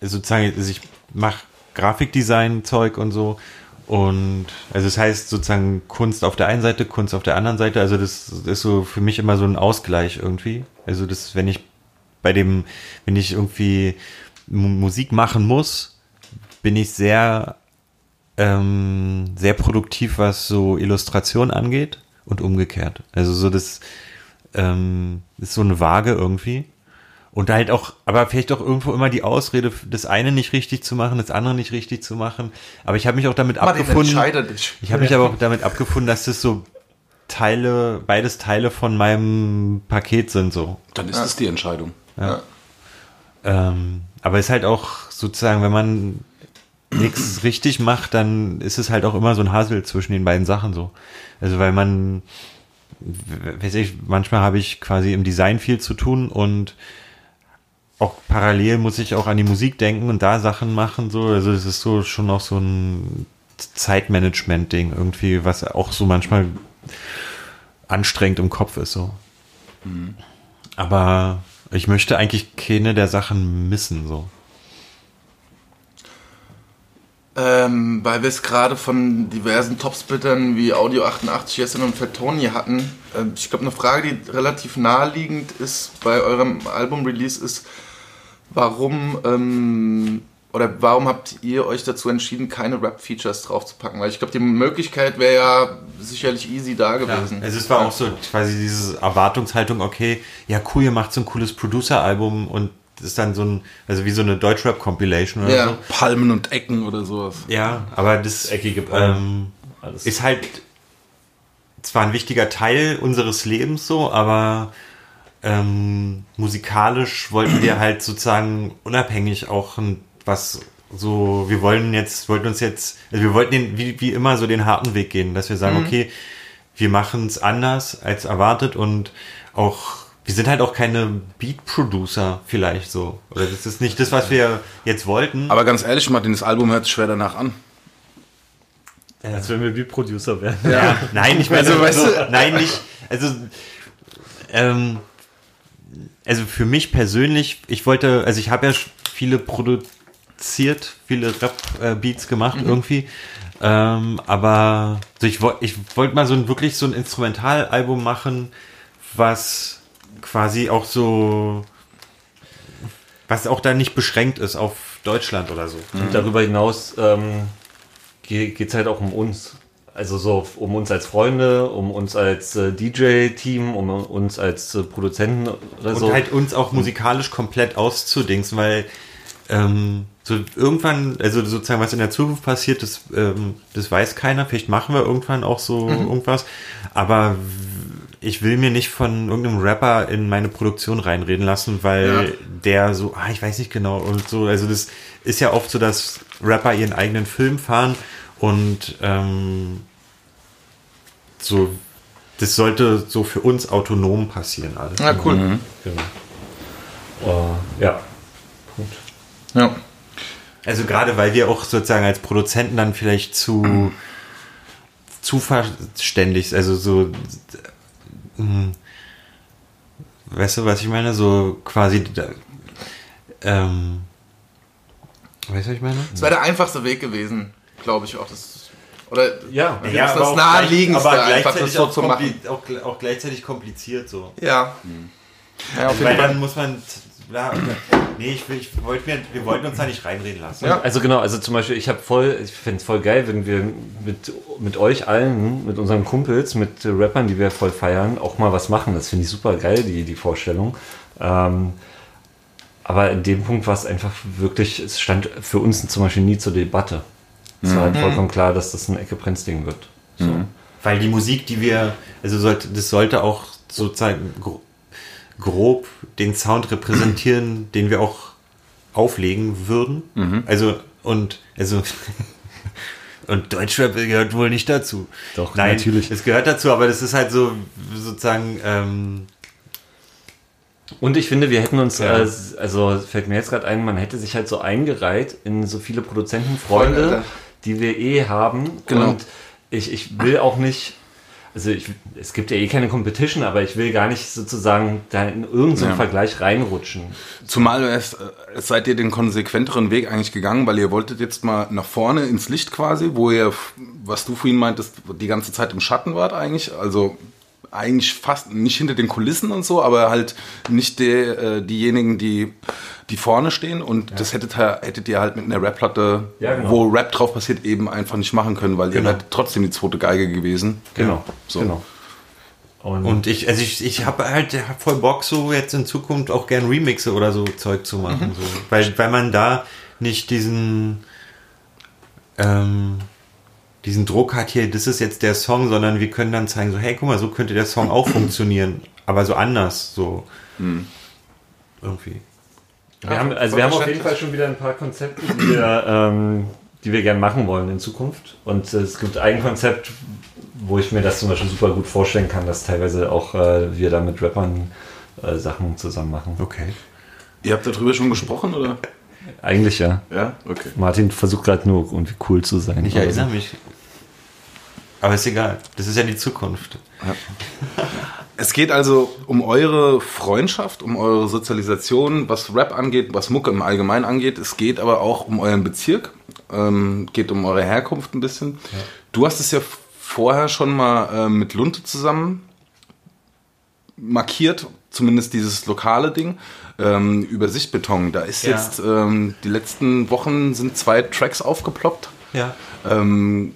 sozusagen, also ich mache Grafikdesign-Zeug und so. Und also das heißt sozusagen Kunst auf der einen Seite, Kunst auf der anderen Seite. Also das ist so für mich immer so ein Ausgleich irgendwie. Also das, wenn ich bei dem, wenn ich irgendwie Mu- Musik machen muss, bin ich sehr, ähm, sehr produktiv, was so Illustration angeht und umgekehrt. Also so das ähm, ist so eine Waage irgendwie. Und da halt auch, aber vielleicht auch irgendwo immer die Ausrede, das eine nicht richtig zu machen, das andere nicht richtig zu machen. Aber ich habe mich auch damit
Martin,
abgefunden. Ich habe mich aber auch damit abgefunden, dass das so Teile, beides Teile von meinem Paket sind so.
Dann ist es die Entscheidung.
Ja.
Ähm, aber es ist halt auch sozusagen, wenn man nichts richtig macht, dann ist es halt auch immer so ein Hassel zwischen den beiden Sachen so. Also weil man, weiß ich, manchmal habe ich quasi im Design viel zu tun und auch parallel muss ich auch an die Musik denken und da Sachen machen, so. Also es ist so schon auch so ein Zeitmanagement-Ding irgendwie, was auch so manchmal anstrengend im Kopf ist, so. Aber ich möchte eigentlich keine der Sachen missen, so.
Ähm, weil wir es gerade von diversen Topsplittern wie Audio 88, Jessen und Fettoni hatten. Ähm, ich glaube, eine Frage, die relativ naheliegend ist bei eurem Album-Release ist, warum ähm, oder warum habt ihr euch dazu entschieden, keine Rap-Features draufzupacken? Weil ich glaube, die Möglichkeit wäre ja sicherlich easy da gewesen.
Also es war auch so quasi diese Erwartungshaltung, okay, ja cool, ihr macht so ein cooles Producer-Album und das ist dann so ein, also wie so eine Deutschrap-Compilation oder
Ja.
so.
Palmen und Ecken oder sowas.
Ja, aber das
Eckige Palmen.
ähm,
Alles.
ist halt zwar ein wichtiger Teil unseres Lebens so, aber ähm, musikalisch wollten wir halt sozusagen unabhängig auch ein, was so, wir wollen jetzt, wollten uns jetzt, also wir wollten den, wie, wie immer so den harten Weg gehen, dass wir sagen, okay, wir machen es anders als erwartet und auch, wir sind halt auch keine Beat-Producer vielleicht so. Oder das ist nicht das, was wir jetzt wollten.
Aber ganz ehrlich, Martin, das Album hört sich schwer danach an.
Als wenn wir Beat-Producer wären.
Ja, nein, ich meine,
Also, weißt
so, nein, nicht. Also, ähm, also für mich persönlich, ich wollte, also ich habe ja viele produziert, viele Rap-Beats gemacht irgendwie, ähm, aber so ich wollte, ich wollte mal so ein wirklich so ein Instrumentalalbum machen, was quasi auch so, was auch da nicht beschränkt ist auf Deutschland oder so.
Und darüber hinaus ähm, geht es halt auch um uns. Also so um uns als Freunde, um uns als äh, DJ-Team, um uns als äh, Produzenten oder
und
so.
halt uns auch musikalisch komplett auszudingsen, weil ähm, so irgendwann, also sozusagen was in der Zukunft passiert, das, ähm, das weiß keiner. Vielleicht machen wir irgendwann auch so irgendwas, aber ich will mir nicht von irgendeinem Rapper in meine Produktion reinreden lassen, weil
Ja.
der so, ah, ich weiß nicht genau und so. Also das ist ja oft so, dass Rapper ihren eigenen Film fahren und ähm, so, das sollte so für uns autonom passieren alles.
Ja, cool.
Genau. Äh, ja. Punkt.
Ja.
Also gerade weil wir auch sozusagen als Produzenten dann vielleicht zu zu verständig, also so weißt du, was ich meine? So quasi da- ähm, weißt du, was ich meine?
Das wäre der einfachste Weg gewesen, glaube ich auch. Das, oder
Ja,
das ist das naheliegendste,
aber
einfach das
gleichzeitig
so
auch,
zu machen.
auch, auch gleichzeitig kompliziert so.
Ja. Ja, auf
Weil
jeden Fall.
dann muss man ja, nee, ich, ich wollte mir, wir wollten uns da nicht reinreden lassen.
Ja.
Also genau, also zum Beispiel, ich habe voll, ich fände es voll geil, wenn wir mit, mit euch allen, mit unseren Kumpels, mit Rappern, die wir voll feiern, auch mal was machen. Das finde ich super geil, die, die Vorstellung. Ähm, aber in dem Punkt war es einfach wirklich, es stand für uns zum Beispiel nie zur Debatte. Es war halt vollkommen klar, dass das ein Ecke-Prenz-Ding wird. So.
Weil die Musik, die wir, also sollte, das sollte auch sozusagen grob den Sound repräsentieren, *clears throat* den wir auch auflegen würden. Also, und, also, *laughs* und Deutschrap gehört wohl nicht dazu.
Doch,
Nein,
natürlich.
Es gehört dazu, aber das ist halt so, sozusagen, ähm,
Und ich finde, wir hätten uns,
Ja.
äh, also fällt mir jetzt gerade ein, man hätte sich halt so eingereiht in so viele Produzentenfreunde,
Alter.
die wir eh haben.
Genau.
Und ich, ich will auch nicht, also ich, es gibt ja eh keine Competition, aber ich will gar nicht sozusagen da in irgendeinen
Ja.
Vergleich reinrutschen.
Zumal es, äh, es seid ihr den konsequenteren Weg eigentlich gegangen, weil ihr wolltet jetzt mal nach vorne ins Licht quasi, wo ihr, was du vorhin meintest, die ganze Zeit im Schatten wart eigentlich. Also eigentlich fast nicht hinter den Kulissen und so, aber halt nicht der, äh, diejenigen, die, die vorne stehen. Und das hättet, ihr- hättet ihr halt mit einer Rap-Platte,
Ja, genau.
wo Rap drauf passiert, eben einfach nicht machen können, weil
Genau.
ihr wärt trotzdem die zweite Geige gewesen.
Genau.
So.
genau. Und,
und ich, also ich, ich habe halt hab voll Bock, so jetzt in Zukunft auch gern Remixe oder so Zeug zu machen. So. Weil, weil man da nicht diesen, ähm, diesen Druck hat hier, das ist jetzt der Song, sondern wir können dann zeigen, so, hey, guck mal, so könnte der Song auch funktionieren, aber so anders, so. Irgendwie.
wir haben, also wir haben auf jeden. Fall schon wieder ein paar Konzepte, die wir, ähm, die wir gerne machen wollen in Zukunft. Und äh, es gibt ein Konzept, wo ich mir das zum Beispiel super gut vorstellen kann, dass teilweise auch äh, wir da mit Rappern äh, Sachen zusammen machen.
Okay.
Ihr habt darüber schon gesprochen, oder?
Eigentlich ja.
Ja, okay.
Martin versucht gerade nur irgendwie cool zu sein.
Ich
oder so.
erinnere mich. Aber ist egal. Das ist ja die Zukunft.
Es geht also um eure Freundschaft, um eure Sozialisation, was Rap angeht, was Mucke im Allgemeinen angeht. Es geht aber auch um euren Bezirk, ähm, geht um eure Herkunft ein bisschen. Du hast es ja vorher schon mal äh, mit Lunte zusammen markiert, zumindest dieses lokale Ding, ähm, über Sichtbeton. Da ist
Ja.
jetzt, ähm, die letzten Wochen sind zwei Tracks aufgeploppt.
Ja.
Ähm,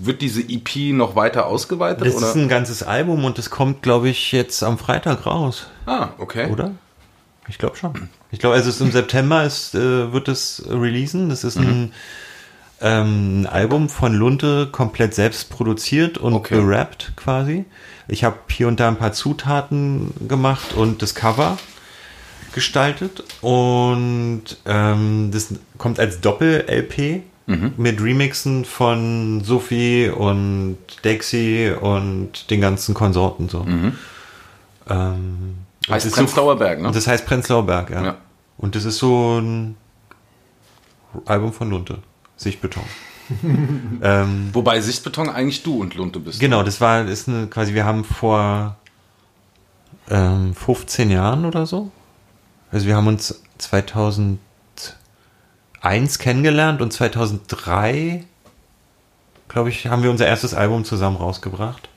wird diese EP noch weiter ausgeweitet?
Das
oder?
ist ein ganzes Album und das kommt, glaube ich, jetzt am Freitag raus,
ah, okay.
oder? Ich glaube schon. Ich glaube, also es ist im September ist, äh, wird es releasen. Das ist ein, ähm, ein Album von Lunte komplett selbst produziert und
Okay.
gerappt quasi. Ich habe hier und da ein paar Zutaten gemacht und das Cover gestaltet und ähm, das kommt als Doppel-LP mit Remixen von Sophie und Dexy und den ganzen Konsorten so. Ähm,
Heißt Prenzlauer Berg, ne?
Das heißt Prenzlauer Berg, ja.
Ja.
Und das ist so ein Album von Lunte. Sichtbeton. *laughs* ähm,
Wobei Sichtbeton eigentlich du und Lunte bist.
Genau, das war ist eine, quasi, wir haben vor ähm, 15 Jahren oder so. Also wir haben uns 2001 kennengelernt und 2003, glaube ich, haben wir unser erstes Album zusammen rausgebracht.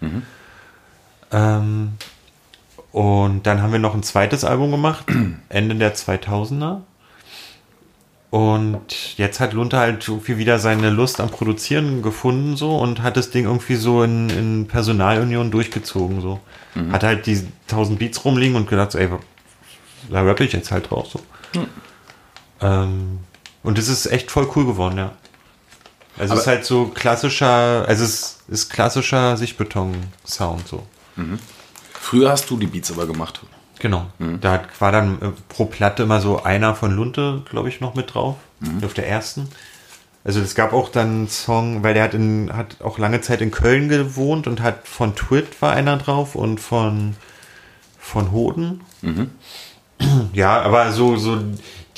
Ähm, und dann haben wir noch ein zweites Album gemacht, *clears throat* Ende der 2000er. Und jetzt hat Lunte halt irgendwie wieder seine Lust am Produzieren gefunden so und hat das Ding irgendwie so in, in Personalunion durchgezogen so. Hat halt die 1000 Beats rumliegen und gedacht so, ey, da wirklich jetzt halt drauf so. Ähm, und es ist echt voll cool geworden, ja. Also es ist halt so klassischer, also es ist klassischer Sichtbeton-Sound so.
Früher hast du die Beats aber gemacht.
Genau. Da hat- war dann äh, pro Platte immer so einer von Lunte, glaube ich, noch mit drauf. Auf der ersten. Also es gab auch dann einen Song, weil der hat, in, hat auch lange Zeit in Köln gewohnt und hat von Twit war einer drauf und von, von Hoden. Ja, aber so, so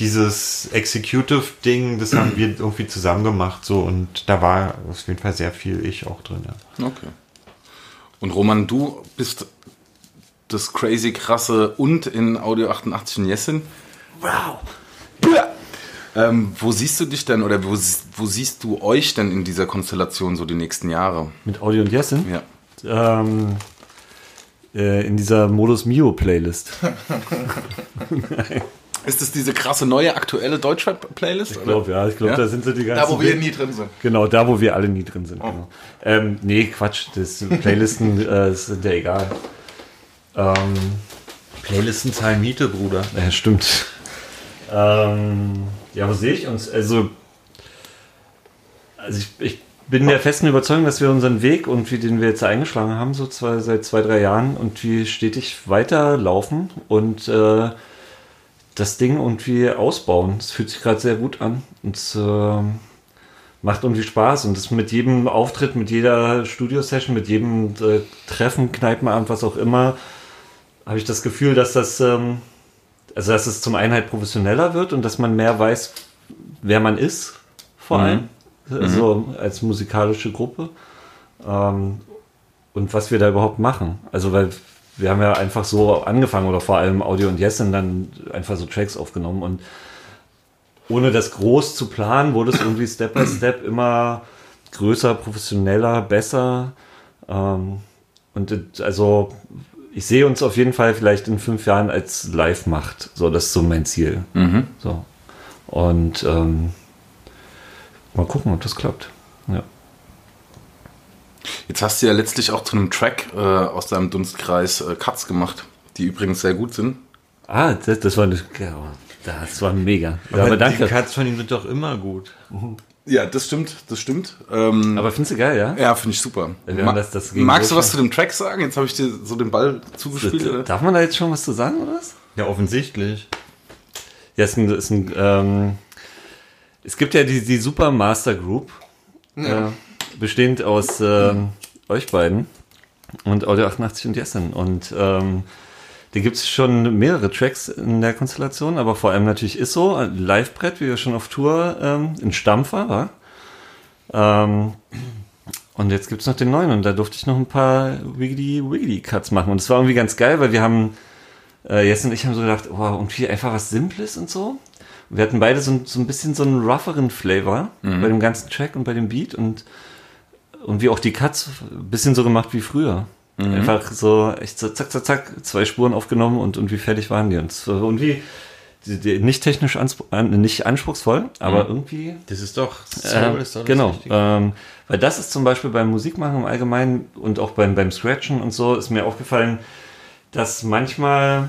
dieses Executive-Ding, das haben wir irgendwie zusammen gemacht so und da war auf jeden Fall sehr viel ich auch drin, ja.
Okay. Und Roman, du bist das crazy krasse und in Audio 88 in Jessin. Wow. Ähm, wo siehst du dich denn oder wo, sie- wo siehst du euch denn in dieser Konstellation so die nächsten Jahre?
Mit Audio und Jessen?
Ja.
Ähm, äh, in dieser Modus Mio Playlist. *laughs*
Ist es diese krasse neue aktuelle Deutschrap-Playlist?
Ich glaube, ja, ich glaube,
Ja?
da sind so die ganzen.
Da, wo wir nie drin sind.
Genau, da, wo wir alle nie drin sind. Genau. Ähm, nee, Quatsch, das *laughs* Playlisten äh, sind ja egal. Ähm,
Playlisten zahlen Miete, Bruder. *laughs*
ja, stimmt. Ähm, ja, wo sehe ich uns? Also, also ich, ich bin der festen Überzeugung, dass wir unseren Weg und wie den wir jetzt eingeschlagen haben, so zwei, seit zwei, drei Jahren und wie stetig weiterlaufen und äh, das Ding irgendwie ausbauen. Das fühlt sich gerade sehr gut an und es ähm, macht irgendwie Spaß und das mit jedem Auftritt, mit jeder Studio-Session, mit jedem äh, Treffen, Kneipenabend, was auch immer, habe ich das Gefühl, dass das, ähm, also dass es zum einen halt professioneller wird und dass man mehr weiß, wer man ist, vor allem, also als musikalische Gruppe ähm, und was wir da überhaupt machen. Also weil wir haben ja einfach so angefangen oder vor allem Audio und Jessen dann einfach so Tracks aufgenommen und ohne das groß zu planen, wurde es irgendwie Step by Step immer größer, professioneller, besser. Ähm, und also ich sehe uns auf jeden Fall vielleicht in fünf Jahren als Live-Macht. So, das ist so mein Ziel. So. Und ähm, mal gucken, ob das klappt. Ja.
Jetzt hast du ja letztlich auch zu einem Track äh, aus deinem Dunstkreis äh, Cuts gemacht, die übrigens sehr gut sind.
Ah, das, das war eine, das war mega. Ja, aber
die
danke.
Cuts von ihm sind doch immer gut.
Ja, das stimmt, das stimmt. Ähm,
Aber findest du geil, ja?
ja, finde ich super. Ma-
das- das
magst du was zu dem Track sagen? Jetzt habe ich dir so den Ball zugespielt. oder?
Darf man da jetzt schon was zu sagen, oder was?
Ja, offensichtlich.
Ja, ist ein, ist ein ähm, es gibt ja die, die Super Master Group, äh, bestehend aus ähm, euch beiden und Audio 88 und Jessen. Und ähm, Da gibt es schon mehrere Tracks in der Konstellation, aber vor allem natürlich ist so, Livebrett, wie wir schon auf Tour ähm, in Stampfer war. Ähm, und jetzt gibt es noch den neuen und da durfte ich noch ein paar Wiggly Wiggly Cuts machen. Und es war irgendwie ganz geil, weil wir haben, äh, Jess und ich haben so gedacht, oh, irgendwie einfach was Simples und so. Und wir hatten beide so, ein- so ein bisschen so einen rougheren Flavor bei dem ganzen Track und bei dem Beat und, und wie auch die Cuts ein bisschen so gemacht wie früher. Einfach so, so zack, zack, zack, zwei Spuren aufgenommen und irgendwie fertig waren die. Und die, die, nicht technisch nicht anspruchsvoll, aber irgendwie
Das ist doch
ähm,
ist doch
genau, ähm, weil das ist zum Beispiel beim Musikmachen im Allgemeinen und auch beim, beim Scratchen und so ist mir aufgefallen, dass manchmal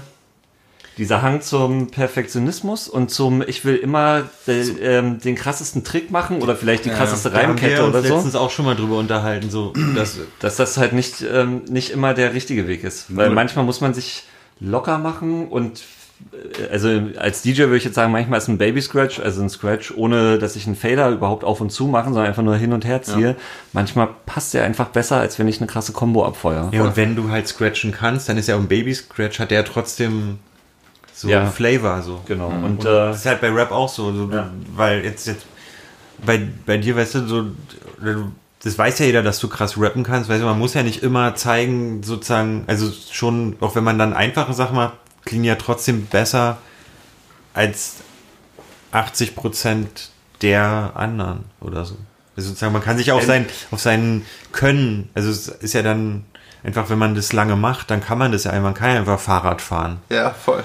dieser Hang zum Perfektionismus und zum ich will immer de, ähm, den krassesten Trick machen oder vielleicht die krasseste
wir
Reimkette
uns
oder so,
letztens auch schon mal drüber unterhalten, so, dass, *clears throat*
dass das halt nicht, ähm, nicht immer der richtige Weg ist. Weil manchmal muss man sich locker machen und äh, also als DJ würde ich jetzt sagen, manchmal ist ein Baby Scratch, also ein Scratch, ohne dass ich einen Fader überhaupt auf und zu machen, sondern einfach nur hin und her ziehe. Manchmal passt der einfach besser, als wenn ich eine krasse Combo abfeuere.
ja, und wenn du halt scratchen kannst, dann ist ja auch ein Baby-Scratch, hat der ja trotzdem so
Ja.
Flavor, so.
Genau. Und,
Und
äh,
das ist halt bei Rap auch so, so
Ja.
weil jetzt, jetzt bei, bei dir, weißt du, so, das weiß ja jeder, dass du krass rappen kannst, weißt du, man muss ja nicht immer zeigen, sozusagen, also schon, auch wenn man dann einfache Sachen macht, klingen ja trotzdem besser als 80 Prozent der anderen oder so. Also sozusagen, man kann sich auf sein, auf sein Können, also es ist ja dann einfach, wenn man das lange macht, dann kann man das ja, man kann ja einfach Fahrrad fahren.
Ja, voll.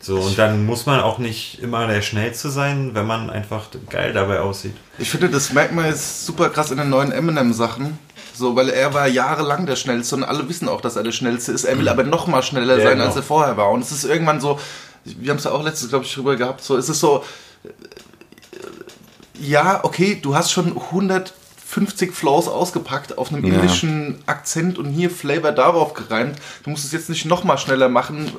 So, und dann muss man auch nicht immer der Schnellste sein, wenn man einfach geil dabei aussieht.
Ich finde, das merkt man jetzt super krass in den neuen Eminem-Sachen. So, weil er war jahrelang der Schnellste und alle wissen auch, dass er der Schnellste ist. Er will aber noch mal schneller
Ja,
sein,
genau.
als er vorher war. Und es ist irgendwann so, wir haben es ja auch letztens, glaube ich, drüber gehabt, so, es ist so, äh, ja, okay, du hast schon 150 Flows ausgepackt auf einem
Ja.
indischen Akzent und hier Flavor darauf gereimt. Du musst es jetzt nicht noch mal schneller machen.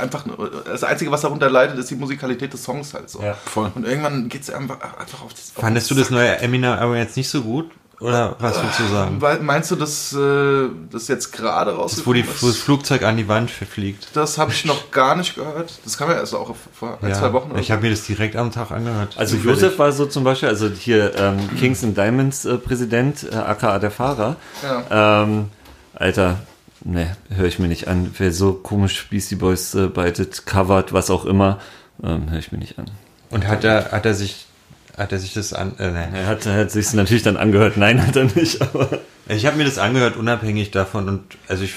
Einfach, nur- das Einzige, was darunter leidet, ist die Musikalität des Songs halt so.
Ja.
Voll.
Und irgendwann geht es einfach, einfach auf das. auf
Fandest du das neue Eminem aber jetzt nicht so gut? Oder was willst du sagen?
Weil- Meinst du, dass äh, das jetzt gerade
Das, wo, die, wo das
ist?
Flugzeug an die Wand fliegt.
Das habe ich noch gar nicht gehört. Das kam ja erst auch vor ein, zwei Wochen. oder
ich habe mir das direkt am Tag angehört.
Also
Zufällig.
Josef war so zum Beispiel, also hier ähm, Kings and Diamonds äh, Präsident, äh, aka der Fahrer.
Ja.
Ähm, Alter, ne, höre ich mir nicht an. Wer so komisch Beastie Boys äh, beitet, covert, was auch immer, ähm, höre ich mir nicht an.
Und hat er, hat er sich, hat er sich das an, äh, nein.
Er hat, hat sich natürlich dann angehört. Nein, hat er nicht, aber.
Ich habe mir das angehört, unabhängig davon und, also ich,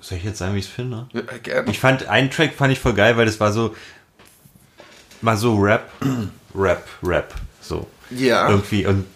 soll ich jetzt sagen, wie ich es finde?
Ja, gerne.
Ich fand, einen Track fand ich voll geil, weil das war so, mal so Rap, *clears throat* Rap, Rap, so.
Ja.
Irgendwie und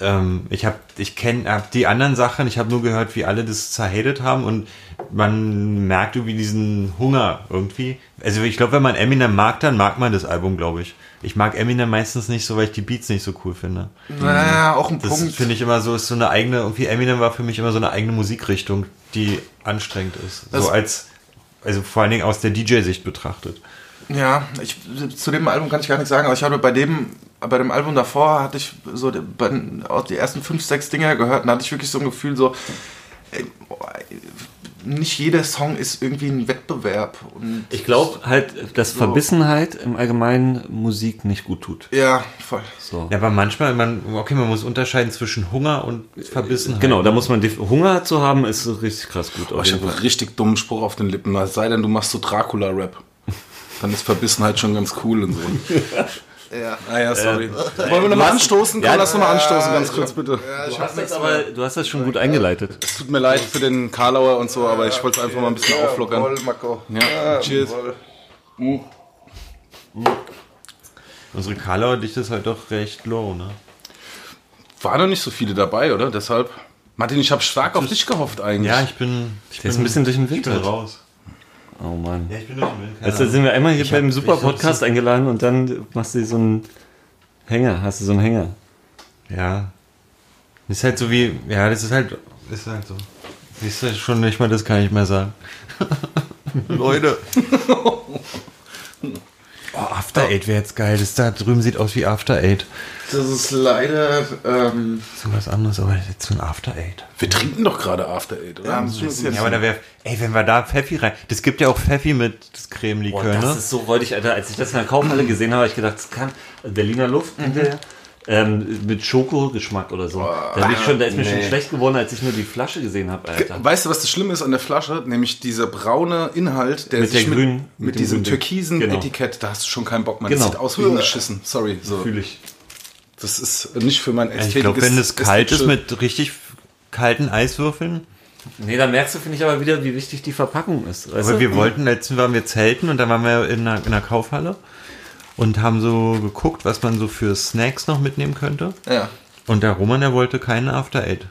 ähm, ich habe, ich kenne hab die anderen Sachen, ich habe nur gehört, wie alle das zerhatet haben und man merkt irgendwie diesen Hunger irgendwie. Also ich glaube, wenn man Eminem mag, dann mag man das Album, glaube ich. Ich mag Eminem meistens nicht so, weil ich die Beats nicht so cool finde.
naja, auch ein
Das
Punkt.
finde ich immer so, ist so eine eigene, irgendwie Eminem war für mich immer so eine eigene Musikrichtung, die anstrengend ist.
Das-
so als, also vor allen Dingen aus der DJ-Sicht betrachtet.
Ja, ich, zu dem Album kann ich gar nichts sagen, aber ich habe bei dem, bei dem Album davor hatte ich so die, die ersten fünf, sechs Dinger gehört und da hatte ich wirklich so ein Gefühl so, nicht jeder Song ist irgendwie ein Wettbewerb. Und
Ich glaube halt, dass
So.
Verbissenheit im Allgemeinen Musik nicht gut tut.
Ja, voll.
So.
Ja, aber manchmal, man, okay, man muss unterscheiden zwischen Hunger und Verbissenheit.
Genau, da muss man die, Hunger zu haben, ist so richtig krass gut.
Oh, ich habe einen richtig dummen Spruch auf den Lippen. Es sei denn, du machst so Dracula-Rap. *laughs* Dann ist Verbissenheit schon ganz cool und so. *laughs*
Ja.
Ah ja, sorry. Wollen wir nochmal anstoßen? Komm, lass nochmal anstoßen, ganz kurz bitte.
Du hast, das aber, du hast das schon gut eingeleitet.
Es tut mir leid für den Karlauer und so, aber ich wollte es einfach mal ein bisschen auflockern.
Voll, Marco.
Ja, cheers.
voll.
Unsere Karlauer Dichte ist halt doch recht low, ne?
Waren noch nicht so viele dabei, oder? Deshalb. Martin, ich habe stark auf dich gehofft eigentlich.
Ja, ich bin, ich
ist ein bisschen durch den
bin
halt.
raus.
Oh Mann.
Ja, ich bin durch den Wind.
Also sind wir einmal hier
Ich
beim
hab-
super Podcast eingeladen und dann machst du so einen Hänger, hast du so einen Hänger.
Ja. Ist halt so wie, ja, das ist halt, ist halt so. Siehst du, schon nicht mal das kann ich mehr sagen. *laughs* Leute. *laughs* Oh, After Eight wäre jetzt geil. Das da drüben sieht aus wie After Eight.
Das ist leider. Ähm,
So was anderes, aber jetzt so ein After Eight.
Wir trinken doch gerade After Eight, oder?
Ja,
Das
das ist
gut.
Ja, aber da wäre, ey, wenn wir da Pfeffi rein, das gibt ja auch Pfeffi mit das
Boah,
Creme-Likör,
das
ne?
ist so räudig, Alter. Als ich das in der Kaufhalle gesehen habe, habe ich gedacht, das kann Berliner Luft der, ähm, mit Schokogeschmack oder so. da, bin ich schon, da ist mir schon schlecht geworden, als ich nur die Flasche gesehen habe, Alter.
Weißt du, was das Schlimme ist an der Flasche? Nämlich dieser braune Inhalt, der
Mit
sich
der
mit,
grünen-
mit,
mit
diesem türkisen
Genau.
Etikett, da hast du schon keinen Bock mehr.
Genau.
Das sieht aus wie hingeschissen. Sorry. So.
Fühle ich.
Das ist nicht für mein Ästhetik.
ich glaube, wenn es kalt ist mit richtig kalten Eiswürfeln.
Nee, da merkst du, finde ich, aber wieder, wie wichtig die Verpackung ist. Weißt
Aber
du?
wir wollten, letztens waren wir zelten und dann waren wir in einer, in einer Kaufhalle und haben so geguckt, was man so für Snacks noch mitnehmen könnte.
ja.
Und der Roman, der wollte keinen After Eight.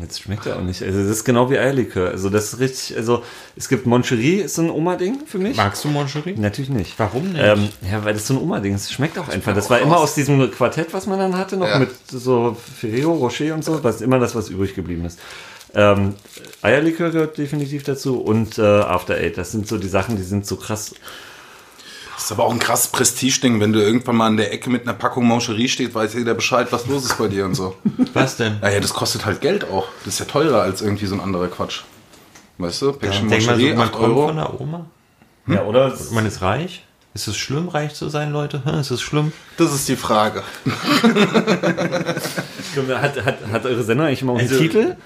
Jetzt schmeckt er auch nicht. Also das ist genau wie Eierlikör. Also das ist richtig, also es gibt Moncherie, ist so ein Oma-Ding für mich.
Magst du Moncherie?
Natürlich nicht.
Warum nicht?
Ähm, ja, weil das so ein Oma-Ding ist. Es schmeckt auch einfach. Das war immer aus diesem Quartett, was man dann hatte, noch
Ja.
mit so Ferrero, Rocher und so. Das ist immer das, was übrig geblieben ist. Ähm, Eierlikör gehört definitiv dazu und äh, After Eight. Das sind so die Sachen, die sind so krass.
Das ist aber auch ein krasses Prestigeding, wenn du irgendwann mal in der Ecke mit einer Packung Mancherie steht, weiß jeder Bescheid, was los ist bei dir und so. *laughs*
Was denn?
Naja, das kostet halt Geld auch. Das ist ja teurer als irgendwie so ein anderer Quatsch. Weißt du? Päckchen
Denk mal so,
Mancherie,
man
8
kommt
Euro.
von der Oma.
Ja, oder?
Man ist reich. Ist es schlimm, reich zu sein, Leute? Hm, Ist es schlimm?
Das ist die Frage. *laughs*
Hat, hat, hat eure Sendung eigentlich immer einen
Also-
Titel?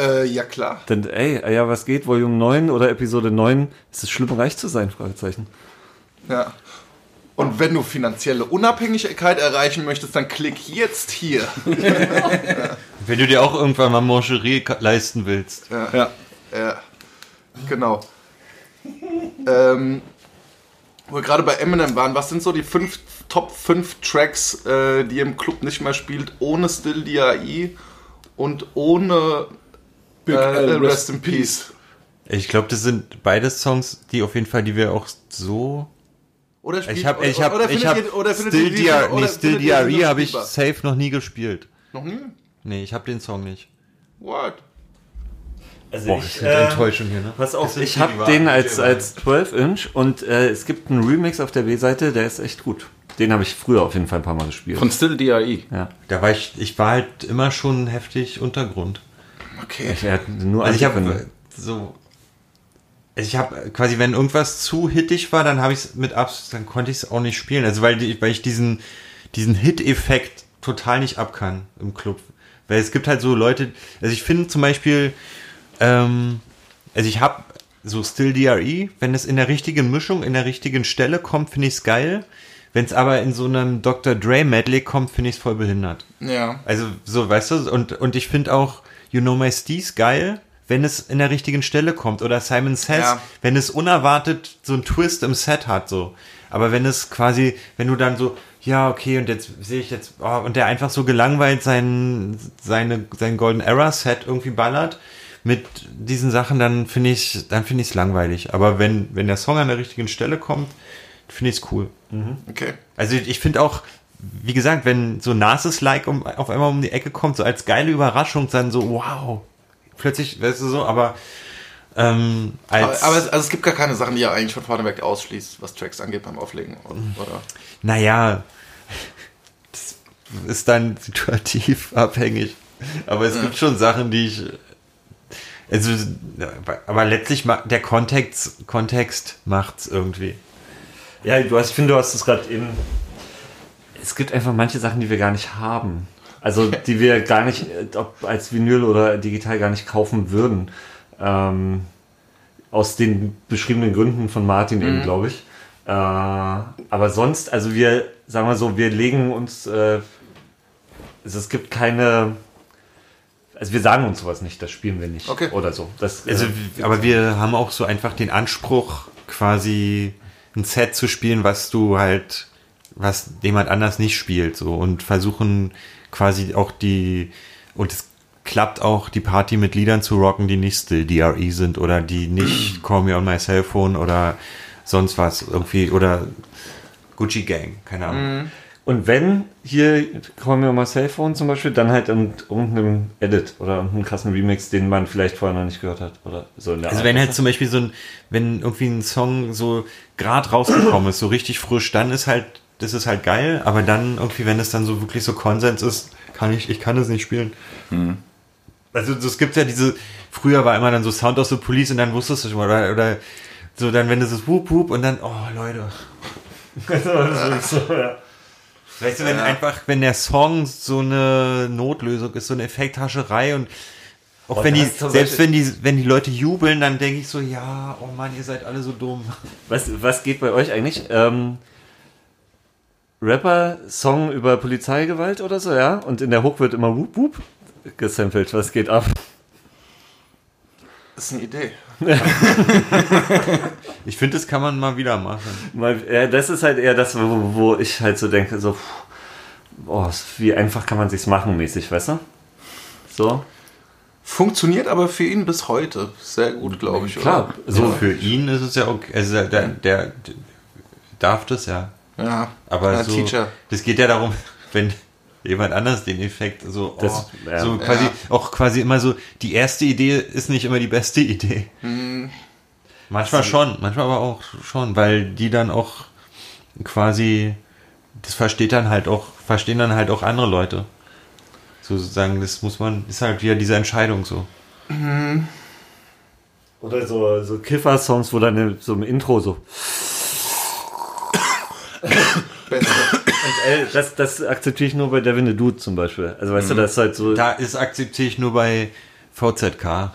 Äh, ja, klar.
Dann, ey, ja, was geht? Volume 9 oder Episode 9? Ist es schlimm, reich zu sein? Fragezeichen.
Ja. Und wenn du finanzielle Unabhängigkeit erreichen möchtest, dann klick jetzt hier. *laughs*
Wenn du dir auch irgendwann mal Moncherie ka- leisten willst.
Ja.
Ja, genau. ähm, wo wir gerade bei Eminem waren, was sind so die fünf, Top 5 Tracks, äh, die ihr im Club nicht mehr spielt, ohne Still DAI und ohne
Big
äh,
L,
Rest in Peace?
Ich glaube, das sind beide Songs, die auf jeden Fall, die wir auch so.
Oder spielt,
Ich
oder-
ich habe,
oder
ich
findet
habe
ihr- oder findet
Still
ihr oder
nee, Still DRE habe ich safe noch nie gespielt.
Noch nie?
Nee, ich habe den Song nicht.
What?
Also
Boah, das ist eine Enttäuschung hier, ne?
Pass auf, ich habe den als, als 12-Inch und äh, es gibt einen Remix auf der B-Seite, der ist echt gut. Den habe ich früher auf jeden Fall ein paar Mal gespielt.
Von Still DAI.
ja.
Da war ich, ich war halt immer schon heftig Untergrund.
Okay.
Ich nur
Also ich habe so, also ich habe quasi, wenn irgendwas zu hittig war, dann habe ich es mit Abs, dann konnte ich es auch nicht spielen. Also weil, die, weil ich diesen, diesen Hit-Effekt total nicht ab kann im Club. Weil es gibt halt so Leute, also ich finde zum Beispiel, ähm, also ich habe so Still DRE, wenn es in der richtigen Mischung, in der richtigen Stelle kommt, finde ich es geil. Wenn es aber in so einem Dr. Dre Medley kommt, finde ich es voll behindert.
Ja.
Also, so, weißt du, und, und ich finde auch You Know My Steez geil, wenn es in der richtigen Stelle kommt. Oder Simon Says,
Ja.
wenn es unerwartet so einen Twist im Set hat, so. Aber wenn es quasi, wenn du dann so, ja, okay, und jetzt sehe ich jetzt, oh, und der einfach so gelangweilt sein, seine, sein Golden Era Set irgendwie ballert mit diesen Sachen, dann finde ich, dann finde ich es langweilig. Aber wenn, wenn der Song an der richtigen Stelle kommt, finde ich es cool.
Okay.
Also ich finde auch, wie gesagt, wenn so Narcissus-like um, auf einmal um die Ecke kommt, so als geile Überraschung, dann so, wow, plötzlich, weißt du so, aber ähm,
Aber,
als,
aber es, also es gibt gar keine Sachen, die ihr eigentlich von vorneweg ausschließt, was Tracks angeht beim Auflegen. Oder?
naja, das ist dann situativ *laughs* abhängig. Aber es gibt schon Sachen, die ich, also, aber letztlich, ma- der Kontext, Kontext macht's irgendwie.
Ja, du hast, ich finde, du hast es gerade eben. Es gibt einfach manche Sachen, die wir gar nicht haben. Also, die wir gar nicht, äh, ob als Vinyl oder digital gar nicht kaufen würden. Ähm, aus den beschriebenen Gründen von Martin eben, glaube ich. Äh, aber sonst, also wir, sagen wir so, wir legen uns, äh, also es gibt keine, also wir sagen uns sowas nicht, das spielen wir nicht.
Okay.
Oder so. Das,
Also,
äh,
aber wir haben auch so einfach den Anspruch, quasi ein Set zu spielen, was du halt, was jemand anders nicht spielt, so und versuchen quasi auch die, und es klappt auch, die Party mit Liedern zu rocken, die nicht Still DRE sind oder die nicht *clears throat* Call Me on My Cellphone oder sonst was irgendwie oder Gucci Gang, keine Ahnung.
Und wenn hier Call Me on My Cell Phone zum Beispiel, dann halt in irgendeinem Edit oder irgendeinem krassen Remix, den man vielleicht vorher noch nicht gehört hat. Oder so in der
Also
Art.
wenn halt zum Beispiel so ein, wenn irgendwie ein Song so gerade rausgekommen ist, so richtig frisch, dann ist halt, das ist halt geil, aber dann irgendwie, wenn es dann so wirklich so Konsens ist, kann ich, ich kann es nicht spielen. Also es gibt ja diese, früher war immer dann so Sound of the Police und dann wusstest du schon mal, oder, oder so dann, wenn das ist Whoop Whoop und dann, oh Leute. *laughs* Weißt du, wenn einfach, wenn der Song so eine Notlösung ist, so eine Effekthascherei und auch
Oh,
wenn die,
das
selbst
Beispiel-
wenn die, wenn die Leute jubeln, dann denke ich so, ja, oh Mann, ihr seid alle so dumm.
Was, was geht bei euch eigentlich? Ähm, Rapper, Song über Polizeigewalt oder so, ja? Und in der Hook wird immer Whoop Whoop gesampelt. Was geht ab?
Das ist eine Idee. *laughs*
Ich finde, das kann man mal wieder machen.
Mal, ja, das ist halt eher das, wo, wo ich halt so denke, so, boah, wie einfach kann man sich's machen, mäßig, weißt du? So,
Funktioniert aber für ihn bis heute sehr gut, glaube ich.
klar.
Oder?
So, für ihn ist es ja okay, also der, der, der darf das ja.
Ja.
Aber
ja,
so,
Teacher.
das geht ja darum, *laughs* wenn jemand anders den Effekt so, oh,
Das- ja.
so quasi,
Ja.
auch quasi immer so, die erste Idee ist nicht immer die beste *laughs* Idee.
Hm.
Manchmal schon, manchmal aber auch schon, weil die dann auch quasi, das versteht dann halt auch, verstehen dann halt auch andere Leute. Sozusagen, das muss man, ist halt wieder diese Entscheidung so.
Oder so, so Kiffer-Songs, wo dann so im Intro so.
Beste.
Und, ey, das, das akzeptiere ich nur bei Devin the Dude zum Beispiel. Also weißt du, das ist halt so.
Da ist akzeptiere ich nur bei VZK.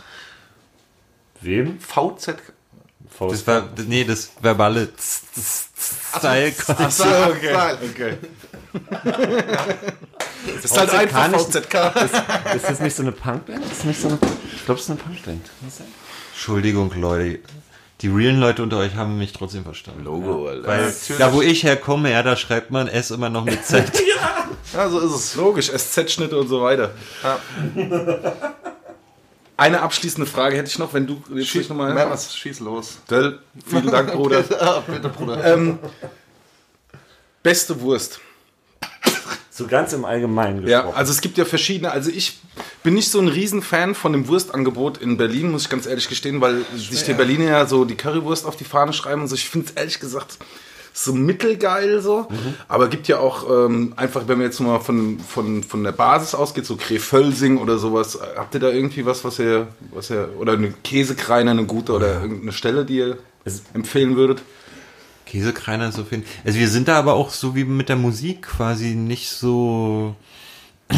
wem?
VZ.
Das war, nee, das verbale Style.
Ach so, okay. okay. Das ist halt
VZK
einfach
nicht-
VZK.
Ist das nicht so eine Punkband? Ist nicht so eine, ich glaube, es ist eine Punkband.
Entschuldigung, Leute. Die realen Leute unter euch haben mich trotzdem verstanden.
Logo, Alter.
Weil
Natürlich.
da, wo ich herkomme, ja, da schreibt man S immer noch mit Z. *laughs*
Ja, so ist es.
Logisch, SZ-Schnitte und so weiter.
Ja.
Eine abschließende Frage hätte ich noch, wenn du jetzt
Schieß,
nicht nochmal.
Mermas, schieß los.
Döll, vielen Dank, Bruder. *laughs*
Ja, bitte, Bruder.
ähm, beste Wurst.
So ganz im Allgemeinen
Ja,
gesprochen.
also es gibt ja verschiedene. Also ich bin nicht so ein Riesenfan von dem Wurstangebot in Berlin, muss ich ganz ehrlich gestehen, weil sich die Berliner ja so die Currywurst auf die Fahne schreiben und so. Ich finde es ehrlich gesagt so mittelgeil so. Aber gibt ja auch ähm, einfach, wenn man jetzt mal von, von, von der Basis ausgeht, so Krefölsing oder sowas. Habt ihr da irgendwie was, was ihr, was ihr oder eine Käsekreiner, eine gute oder irgendeine Stelle, die ihr
Es-
empfehlen würdet?
Käsekreiner so finden. Also wir sind da aber auch so wie mit der Musik quasi nicht so *clears throat*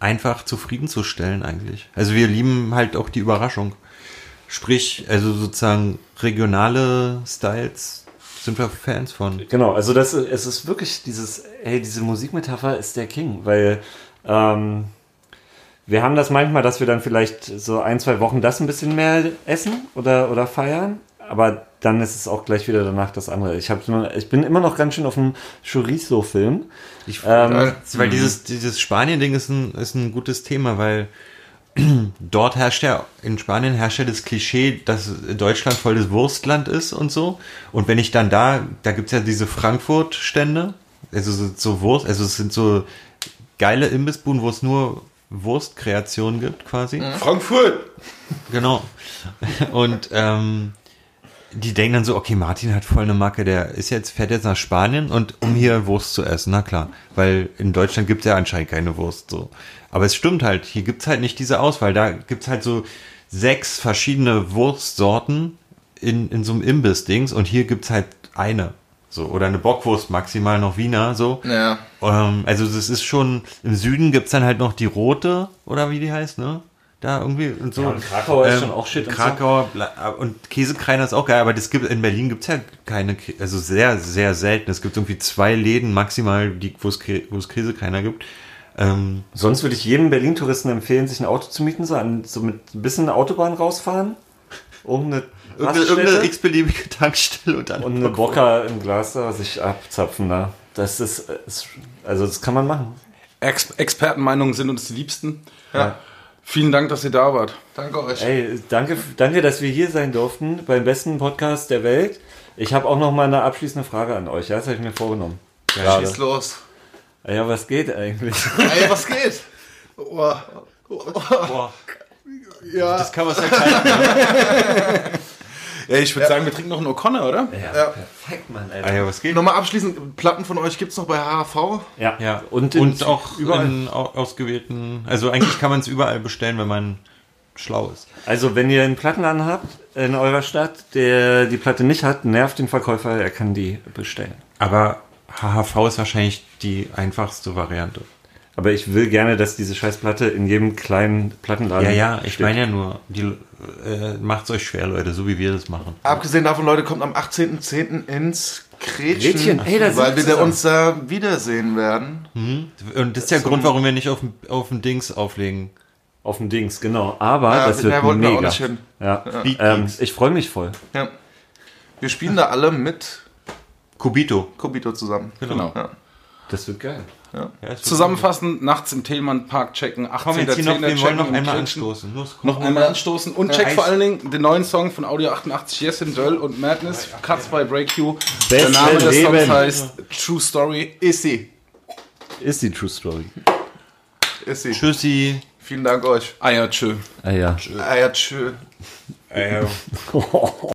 einfach zufriedenzustellen eigentlich. Also wir lieben halt auch die Überraschung. Sprich, also sozusagen regionale Styles sind wir Fans von.
Genau, also das es ist wirklich dieses, hey, diese Musikmetapher ist der King, weil ähm, wir haben das manchmal, dass wir dann vielleicht so ein, zwei Wochen das ein bisschen mehr essen oder, oder feiern, aber dann ist es auch gleich wieder danach das andere. Ich, hab, ich bin immer noch ganz schön auf dem Chorizo-Film. Ähm,
weil dieses, dieses Spanien-Ding ist ein, ist ein gutes Thema, weil *clears throat* dort herrscht ja, in Spanien herrscht ja das Klischee, dass Deutschland voll das Wurstland ist und so. Und wenn ich dann da, da gibt's ja diese Frankfurt-Stände, also so, so Wurst, also es sind so geile Imbissbuden, wo es nur Wurstkreationen gibt quasi.
Frankfurt!
Genau. *laughs* Und ähm, die denken dann so, okay, Martin hat voll eine Macke, der ist jetzt, fährt jetzt nach Spanien und um hier Wurst zu essen, na klar. Weil in Deutschland gibt es ja anscheinend keine Wurst so. Aber es stimmt halt, hier gibt's halt nicht diese Auswahl. Da gibt's halt so sechs verschiedene Wurstsorten in, in so einem Imbiss-Dings und hier gibt's halt eine. So, oder eine Bockwurst, maximal noch Wiener, so.
Ja.
Ähm, also das ist schon, im Süden gibt's dann halt noch die rote, oder wie die heißt, ne? Da irgendwie und so.
Ja, und Krakauer ist schon auch shit und so.
Krakauer bla- und Käsekreiner ist auch geil, aber das gibt in Berlin gibt's ja keine, also sehr, sehr selten. Es gibt irgendwie zwei Läden maximal, die, wo es es Käsekreiner gibt. Ähm,
Sonst würde ich jedem Berlin-Touristen empfehlen, sich ein Auto zu mieten, so, an, so mit ein bisschen Autobahn rausfahren, irgendeine,
irgendeine, x-beliebige Tankstelle und dann
und eine Bocker im Glas da sich abzapfen da. Das ist, ist also das kann man machen.
Ex Expertenmeinungen sind uns die liebsten.
Ja.
Vielen Dank, dass ihr da wart.
Danke euch.
Ey, danke, danke, dass wir hier sein durften beim besten Podcast der Welt. Ich habe auch noch mal eine abschließende Frage an euch. Ja, das habe ich mir vorgenommen.
Schieß los.
Ja, was geht eigentlich?
Ey, was geht? Oh,
Boah,
ja.
das kann man ja kein. *laughs*
Ja, ich würde sagen, wir trinken noch einen O'Connor, oder?
Ja.
perfekt, Mann,
Ah
Alter.
ja, was geht?
Nochmal abschließend, Platten von euch gibt es noch bei HHV?
Ja,
Ja,
und,
und,
in-
auch
überall.
in au- ausgewählten. Also eigentlich kann man es überall bestellen, wenn man schlau ist.
Also, wenn ihr einen Plattenladen habt in eurer Stadt, der die Platte nicht hat, nervt den Verkäufer, er kann die bestellen.
Aber HHV ist wahrscheinlich die einfachste Variante.
Aber ich will gerne, dass diese Scheißplatte in jedem kleinen Plattenladen
Ja, ja, ich meine ja nur, die äh, macht's euch schwer, Leute, so wie wir das machen.
Abgesehen davon, Leute, kommt am 18.10. ins Gretchen,
Gretchen, ey, da
weil
wir
wir
zusammen.
uns da wiedersehen werden.
Und das ist der Grund, warum wir nicht auf dem, auf dem Dings auflegen.
Auf dem Dings, genau. Aber
Ja,
das
da
wird
wir
mega.
hin.
Ja.
Beat
Ähm, ich freue mich voll.
Ja. Wir spielen da alle mit
Kubito.
Kobito zusammen.
Genau.
Ja.
Das wird geil.
Ja,
Zusammenfassend, nachts im Thälmann-Park checken, 18.
Komm, jetzt hier noch, wir wollen
checken
noch einmal
Gretchen.
anstoßen. Los,
Noch einmal anstoßen und check
Eis.
vor allen Dingen den neuen Song von Audio 88, Yes in Döll und Madness, Cuts by Break You. Der Name des
Leben.
Songs heißt True Story.
Ist sie.
Ist die True Story.
Ist sie.
Tschüssi.
Vielen Dank euch.
Ja, tschö.
Ja.
Ah ja, tschö.
Äh, *laughs*